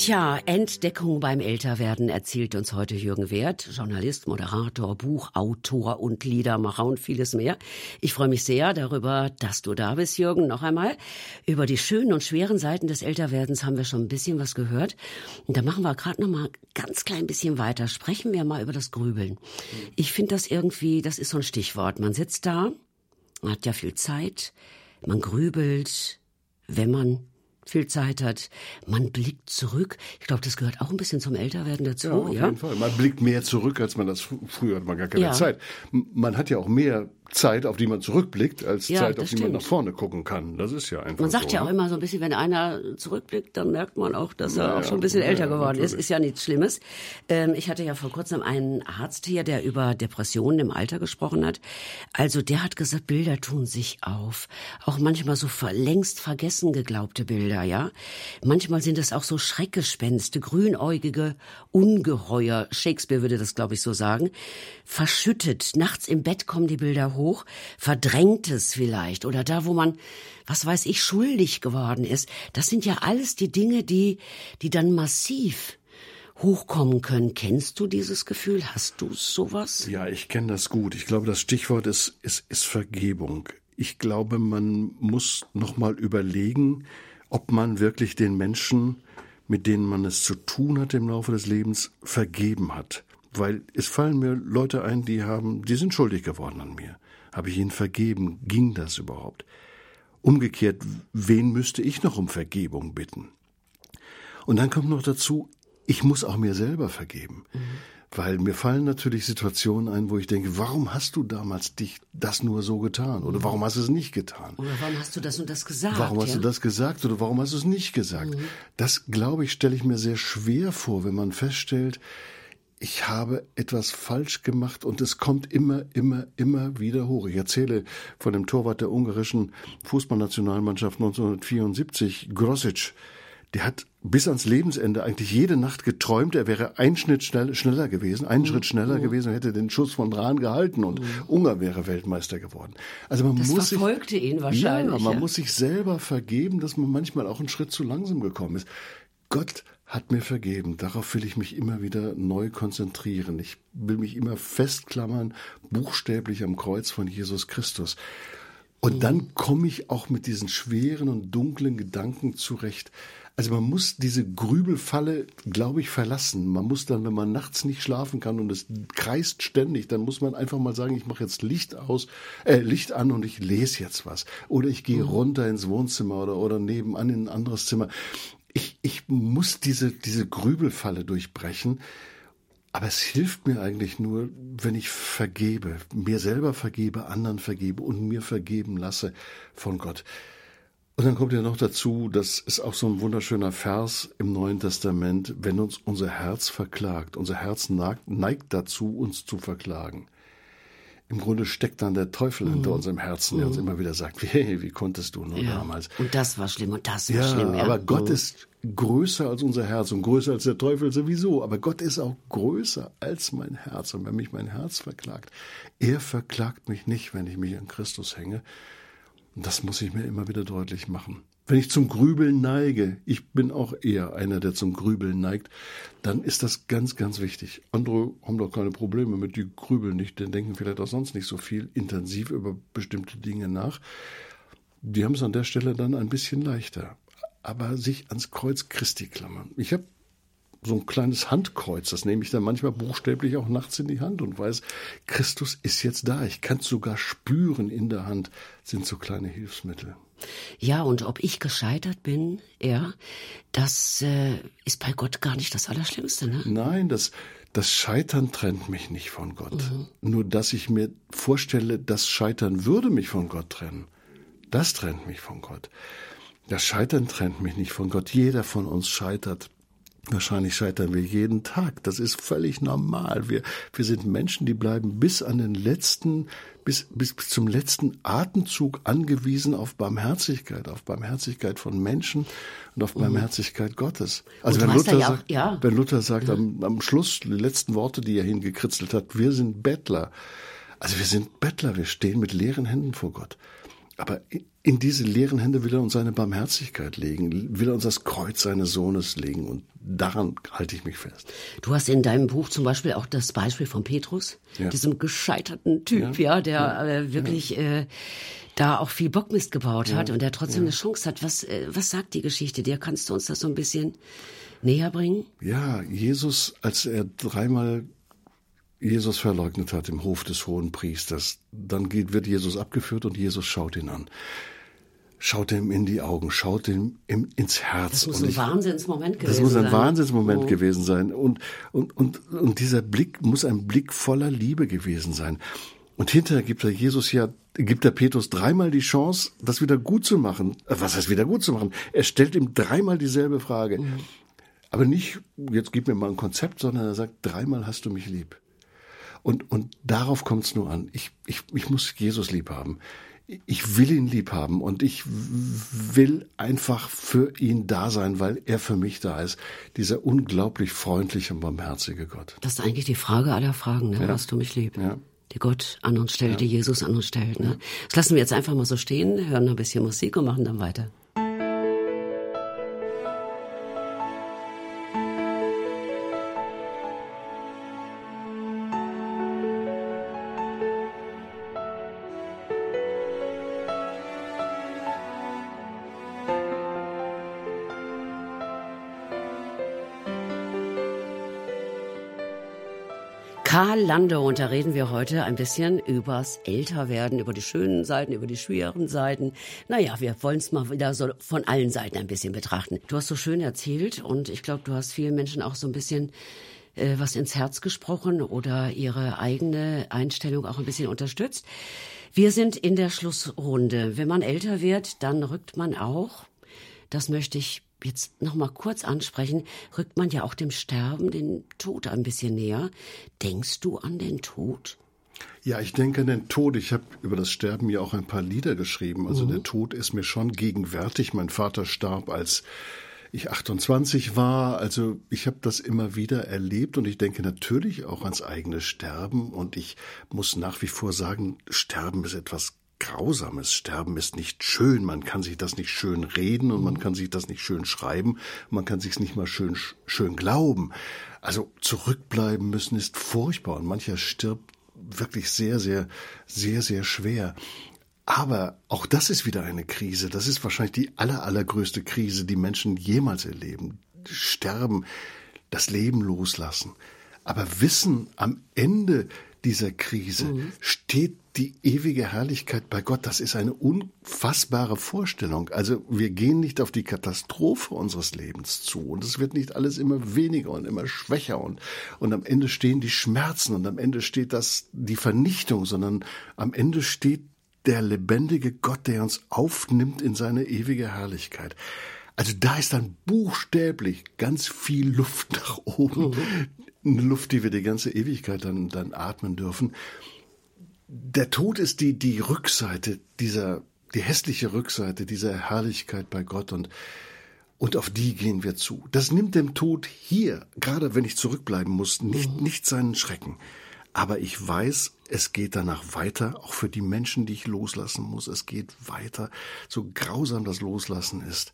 Tja, Entdeckung beim Älterwerden erzählt uns heute Jürgen Wert, Journalist, Moderator, Buchautor und Liedermacher und vieles mehr. Ich freue mich sehr darüber, dass du da bist, Jürgen, noch einmal. Über die schönen und schweren Seiten des Älterwerdens haben wir schon ein bisschen was gehört. Und da machen wir gerade noch mal ganz klein bisschen weiter. Sprechen wir mal über das Grübeln. Ich finde das irgendwie, das ist so ein Stichwort. Man sitzt da, man hat ja viel Zeit, man grübelt, wenn man viel Zeit hat. Man blickt zurück. Ich glaube, das gehört auch ein bisschen zum Älterwerden dazu. Ja, auf ja? jeden Fall. Man blickt mehr zurück, als man das früher hat man gar keine ja. Zeit. Man hat ja auch mehr Zeit, auf die man zurückblickt, als ja, Zeit, auf die stimmt. man nach vorne gucken kann. Das ist ja einfach Man sagt so, ja auch ne? immer so ein bisschen, wenn einer zurückblickt, dann merkt man auch, dass er ja, auch schon ein bisschen ja, älter geworden ist. Ist ja nichts Schlimmes. Ähm, ich hatte ja vor kurzem einen Arzt hier, der über Depressionen im Alter gesprochen hat. Also der hat gesagt, Bilder tun sich auf. Auch manchmal so längst vergessen geglaubte Bilder, ja. Manchmal sind es auch so Schreckgespenste, grünäugige Ungeheuer. Shakespeare würde das, glaube ich, so sagen. Verschüttet. Nachts im Bett kommen die Bilder hoch hoch, verdrängtes vielleicht oder da, wo man, was weiß ich, schuldig geworden ist. Das sind ja alles die Dinge, die, die dann massiv hochkommen können. Kennst du dieses Gefühl? Hast du sowas? Ja, ich kenne das gut. Ich glaube, das Stichwort ist, ist, ist Vergebung. Ich glaube, man muss noch mal überlegen, ob man wirklich den Menschen, mit denen man es zu tun hat im Laufe des Lebens, vergeben hat. Weil es fallen mir Leute ein, die haben, die sind schuldig geworden an mir. Habe ich ihn vergeben? Ging das überhaupt? Umgekehrt, wen müsste ich noch um Vergebung bitten? Und dann kommt noch dazu, ich muss auch mir selber vergeben. Mhm. Weil mir fallen natürlich Situationen ein, wo ich denke, warum hast du damals dich das nur so getan? Oder warum hast du es nicht getan? Oder warum hast du das und das gesagt? Warum hast ja? du das gesagt oder warum hast du es nicht gesagt? Mhm. Das, glaube ich, stelle ich mir sehr schwer vor, wenn man feststellt, ich habe etwas falsch gemacht und es kommt immer, immer, immer wieder hoch. Ich erzähle von dem Torwart der ungarischen Fußballnationalmannschaft 1974, Grosic der hat bis ans Lebensende eigentlich jede Nacht geträumt, er wäre ein Schnitt schnell, schneller gewesen, einen mhm. Schritt schneller mhm. gewesen und hätte den Schuss von Rahn gehalten und mhm. Ungar wäre Weltmeister geworden. Also man das muss verfolgte sich, ihn wahrscheinlich. Ja, man ja. muss sich selber vergeben, dass man manchmal auch einen Schritt zu langsam gekommen ist. Gott hat mir vergeben. Darauf will ich mich immer wieder neu konzentrieren. Ich will mich immer festklammern, buchstäblich am Kreuz von Jesus Christus. Und dann komme ich auch mit diesen schweren und dunklen Gedanken zurecht. Also man muss diese Grübelfalle, glaube ich, verlassen. Man muss dann, wenn man nachts nicht schlafen kann und es kreist ständig, dann muss man einfach mal sagen, ich mache jetzt Licht aus, äh, Licht an und ich lese jetzt was. Oder ich gehe mhm. runter ins Wohnzimmer oder, oder nebenan in ein anderes Zimmer. Ich, ich muss diese, diese Grübelfalle durchbrechen. Aber es hilft mir eigentlich nur, wenn ich vergebe, mir selber vergebe, anderen vergebe und mir vergeben lasse von Gott. Und dann kommt ja noch dazu, das ist auch so ein wunderschöner Vers im Neuen Testament, wenn uns unser Herz verklagt. Unser Herz neigt, neigt dazu, uns zu verklagen. Im Grunde steckt dann der Teufel mhm. hinter unserem Herzen, der mhm. uns immer wieder sagt, hey, wie konntest du nur ja. damals? Und das war schlimm und das war ja, schlimm. Ja, aber Gott mhm. ist größer als unser Herz und größer als der Teufel sowieso. Aber Gott ist auch größer als mein Herz. Und wenn mich mein Herz verklagt, er verklagt mich nicht, wenn ich mich an Christus hänge, und das muss ich mir immer wieder deutlich machen. Wenn ich zum Grübeln neige, ich bin auch eher einer, der zum Grübeln neigt, dann ist das ganz, ganz wichtig. Andere haben doch keine Probleme mit, die grübeln nicht, denn denken vielleicht auch sonst nicht so viel intensiv über bestimmte Dinge nach. Die haben es an der Stelle dann ein bisschen leichter. Aber sich ans Kreuz Christi klammern. Ich habe so ein kleines Handkreuz, das nehme ich dann manchmal buchstäblich auch nachts in die Hand und weiß, Christus ist jetzt da. Ich kann es sogar spüren in der Hand, sind so kleine Hilfsmittel. Ja, und ob ich gescheitert bin, ja, das äh, ist bei Gott gar nicht das Allerschlimmste, ne? Nein, das, das Scheitern trennt mich nicht von Gott. Mhm. Nur, dass ich mir vorstelle, das Scheitern würde mich von Gott trennen. Das trennt mich von Gott. Das Scheitern trennt mich nicht von Gott. Jeder von uns scheitert. Wahrscheinlich scheitern wir jeden Tag. Das ist völlig normal. Wir, wir sind Menschen, die bleiben bis an den letzten, bis, bis zum letzten Atemzug angewiesen auf Barmherzigkeit, auf Barmherzigkeit von Menschen und auf mhm. Barmherzigkeit Gottes. Also wenn Luther, ja auch, sagt, ja. wenn Luther sagt ja. am, am Schluss die letzten Worte, die er hingekritzelt hat, wir sind Bettler. Also wir sind Bettler, wir stehen mit leeren Händen vor Gott. Aber in diese leeren Hände will er uns seine Barmherzigkeit legen, will er uns das Kreuz seines Sohnes legen und daran halte ich mich fest. Du hast in deinem Buch zum Beispiel auch das Beispiel von Petrus, ja. diesem gescheiterten Typ, ja, ja der ja. Äh, wirklich Äh, da auch viel Bockmist gebaut hat und der trotzdem eine Chance hat. Was, äh, was sagt die Geschichte dir? Kannst du uns das so ein bisschen näher bringen? Ja, Jesus, als er dreimal Jesus verleugnet hat im Hof des hohen Priesters. Dann geht, wird Jesus abgeführt und Jesus schaut ihn an. Schaut ihm in die Augen, schaut ihm ins Herz. Das muss ein ich, Wahnsinnsmoment gewesen sein. Das muss ein sein. Wahnsinnsmoment oh. gewesen sein. Und, und, und, und dieser Blick muss ein Blick voller Liebe gewesen sein. Und hinterher gibt er Jesus ja, gibt er Petrus dreimal die Chance, das wieder gut zu machen. Äh, was heißt wieder gut zu machen? Er stellt ihm dreimal dieselbe Frage. Mhm. Aber nicht, jetzt gib mir mal ein Konzept, sondern er sagt, dreimal hast du mich lieb. Und, und darauf kommt es nur an. Ich, ich, ich muss Jesus lieb haben. Ich will ihn lieb haben und ich will einfach für ihn da sein, weil er für mich da ist. Dieser unglaublich freundliche und barmherzige Gott. Das ist eigentlich die Frage aller Fragen, ne? Ja. Hast du mich lieb? Ja die Gott an uns stellt, ja. die Jesus an uns stellt. Ne? Das lassen wir jetzt einfach mal so stehen, hören ein bisschen Musik und machen dann weiter. Karl Landau und da reden wir heute ein bisschen übers Älterwerden, über die schönen Seiten, über die schweren Seiten. Naja, wir wollen es mal wieder so von allen Seiten ein bisschen betrachten. Du hast so schön erzählt und ich glaube, du hast vielen Menschen auch so ein bisschen äh, was ins Herz gesprochen oder ihre eigene Einstellung auch ein bisschen unterstützt. Wir sind in der Schlussrunde. Wenn man älter wird, dann rückt man auch, das möchte ich jetzt noch mal kurz ansprechen, rückt man ja auch dem Sterben, den Tod ein bisschen näher. Denkst du an den Tod? Ja, ich denke an den Tod. Ich habe über das Sterben ja auch ein paar Lieder geschrieben. Also mhm. der Tod ist mir schon gegenwärtig. Mein Vater starb, als ich 28 war. Also ich habe das immer wieder erlebt und ich denke natürlich auch ans eigene Sterben. Und ich muss nach wie vor sagen, Sterben ist etwas Grausames. Sterben ist nicht schön. Man kann sich das nicht schön reden und man kann sich das nicht schön schreiben. Man kann sich nicht mal schön, schön glauben. Also zurückbleiben müssen ist furchtbar und mancher stirbt wirklich sehr, sehr, sehr, sehr schwer. Aber auch das ist wieder eine Krise. Das ist wahrscheinlich die aller, allergrößte Krise, die Menschen jemals erleben. Sterben, das Leben loslassen. Aber wissen, am Ende dieser Krise mhm. steht die ewige Herrlichkeit bei Gott. Das ist eine unfassbare Vorstellung. Also wir gehen nicht auf die Katastrophe unseres Lebens zu und es wird nicht alles immer weniger und immer schwächer und, und am Ende stehen die Schmerzen und am Ende steht das die Vernichtung, sondern am Ende steht der lebendige Gott, der uns aufnimmt in seine ewige Herrlichkeit. Also da ist dann buchstäblich ganz viel Luft nach oben. Mhm. Eine Luft, die wir die ganze Ewigkeit dann, dann atmen dürfen. Der Tod ist die, die Rückseite dieser, die hässliche Rückseite dieser Herrlichkeit bei Gott und, und auf die gehen wir zu. Das nimmt dem Tod hier, gerade wenn ich zurückbleiben muss, nicht, mhm. nicht seinen Schrecken. Aber ich weiß, es geht danach weiter, auch für die Menschen, die ich loslassen muss. Es geht weiter, so grausam das Loslassen ist.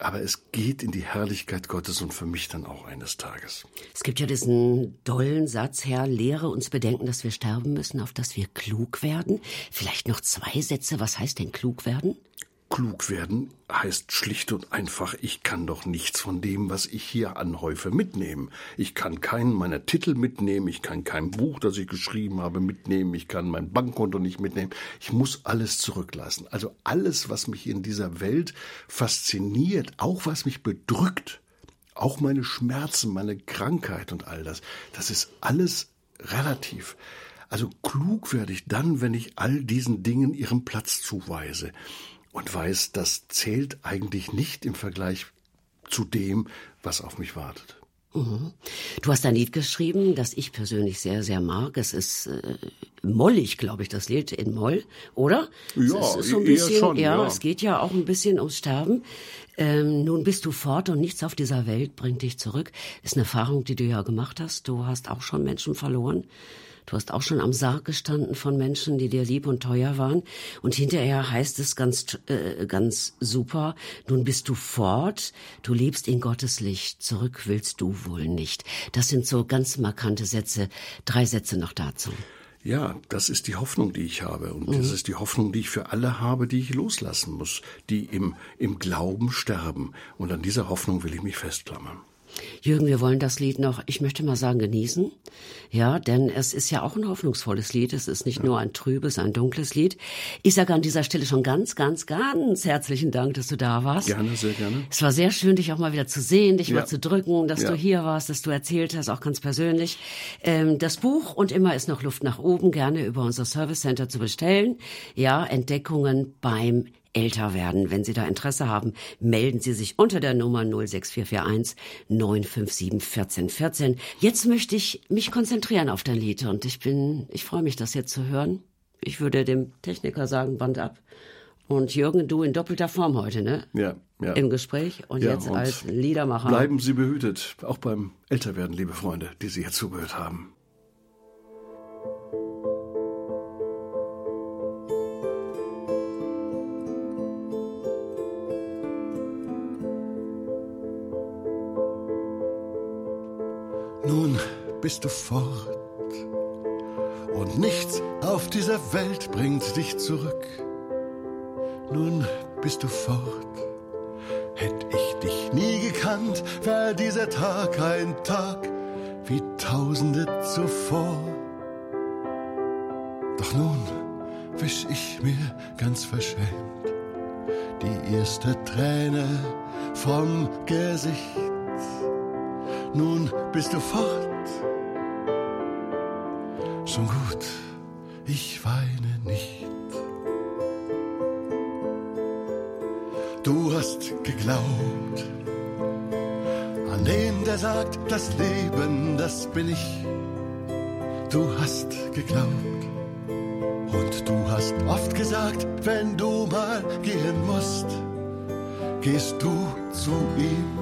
Aber es geht in die Herrlichkeit Gottes und für mich dann auch eines Tages. Es gibt ja diesen dollen Satz, Herr, lehre uns bedenken, dass wir sterben müssen, auf dass wir klug werden. Vielleicht noch zwei Sätze. Was heißt denn klug werden? Klug werden heißt schlicht und einfach, ich kann doch nichts von dem, was ich hier anhäufe, mitnehmen. Ich kann keinen meiner Titel mitnehmen, ich kann kein Buch, das ich geschrieben habe, mitnehmen, ich kann mein Bankkonto nicht mitnehmen. Ich muss alles zurücklassen. Also alles, was mich in dieser Welt fasziniert, auch was mich bedrückt, auch meine Schmerzen, meine Krankheit und all das, das ist alles relativ. Also klug werde ich dann, wenn ich all diesen Dingen ihren Platz zuweise und weiß, das zählt eigentlich nicht im Vergleich zu dem, was auf mich wartet. Mhm. Du hast ein Lied geschrieben, das ich persönlich sehr, sehr mag. Es ist äh, mollig, glaube ich, das Lied in Moll, oder? Ja, es ist so ein bisschen, schon, ja, ja, es geht ja auch ein bisschen ums Sterben. Ähm, nun bist du fort und nichts auf dieser Welt bringt dich zurück. Ist eine Erfahrung, die du ja gemacht hast. Du hast auch schon Menschen verloren. Du hast auch schon am Sarg gestanden von Menschen, die dir lieb und teuer waren. Und hinterher heißt es ganz, äh, ganz super, nun bist du fort, du lebst in Gottes Licht, zurück willst du wohl nicht. Das sind so ganz markante Sätze. Drei Sätze noch dazu. Ja, das ist die Hoffnung, die ich habe. Und mhm. das ist die Hoffnung, die ich für alle habe, die ich loslassen muss, die im, im Glauben sterben. Und an dieser Hoffnung will ich mich festklammern. Jürgen, wir wollen das Lied noch, ich möchte mal sagen, genießen. Ja, denn es ist ja auch ein hoffnungsvolles Lied. Es ist nicht ja. nur ein trübes, ein dunkles Lied. Ich sage an dieser Stelle schon ganz, ganz, ganz herzlichen Dank, dass du da warst. Gerne, sehr gerne. Es war sehr schön, dich auch mal wieder zu sehen, dich ja. mal zu drücken, dass ja. du hier warst, dass du erzählt hast, auch ganz persönlich. Ähm, das Buch und immer ist noch Luft nach oben gerne über unser Service Center zu bestellen. Ja, Entdeckungen beim älter werden. Wenn Sie da Interesse haben, melden Sie sich unter der Nummer 06441 957 1414. Jetzt möchte ich mich konzentrieren auf dein Lied und ich bin, ich freue mich, das jetzt zu hören. Ich würde dem Techniker sagen, Band ab. Und Jürgen, du in doppelter Form heute, ne? Ja, ja. Im Gespräch und ja, jetzt und als Liedermacher. Bleiben Sie behütet, auch beim Älterwerden, liebe Freunde, die Sie hier zugehört haben. Bist du fort. Und nichts auf dieser Welt bringt dich zurück. Nun bist du fort. Hätt ich dich nie gekannt, wär dieser Tag ein Tag wie Tag Jahrtausende zuvor. Doch nun wisch ich mir ganz verschämt die erste Träne vom Gesicht. Nun bist du fort. Schon gut, ich weine nicht. Du hast geglaubt an den, der sagt, das Leben, das bin ich. Du hast geglaubt und du hast oft gesagt, wenn du mal gehen musst, gehst du zu ihm.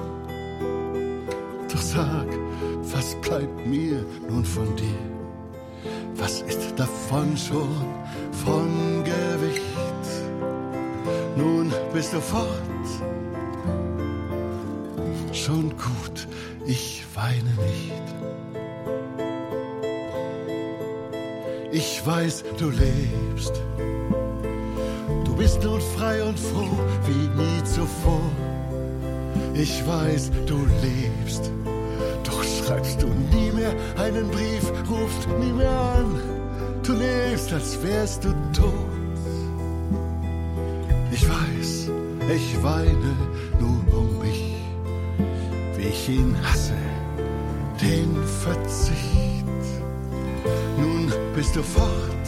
Davon schon von Gewicht? Nun bist du fort. Schon gut, ich weine nicht. Ich weiß, du lebst. Du bist nun frei und froh wie nie zuvor. Ich weiß, du lebst. Doch schreibst du nie mehr einen Brief, rufst nie mehr an. Du lebst, als wärst du tot. Ich weiß, ich weine nun um mich, wie ich ihn hasse, den Verzicht. Nun bist du fort.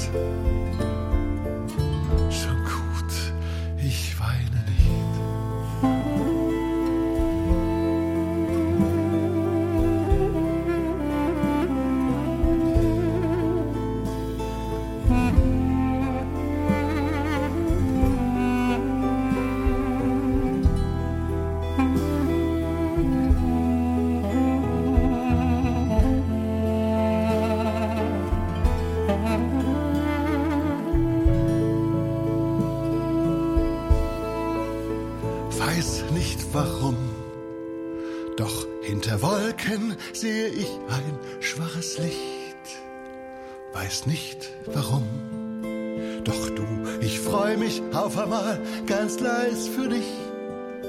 Weiß nicht warum, doch du, ich freu mich auf einmal ganz leis für dich.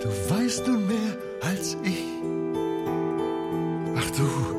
Du weißt nun mehr als ich. Ach du,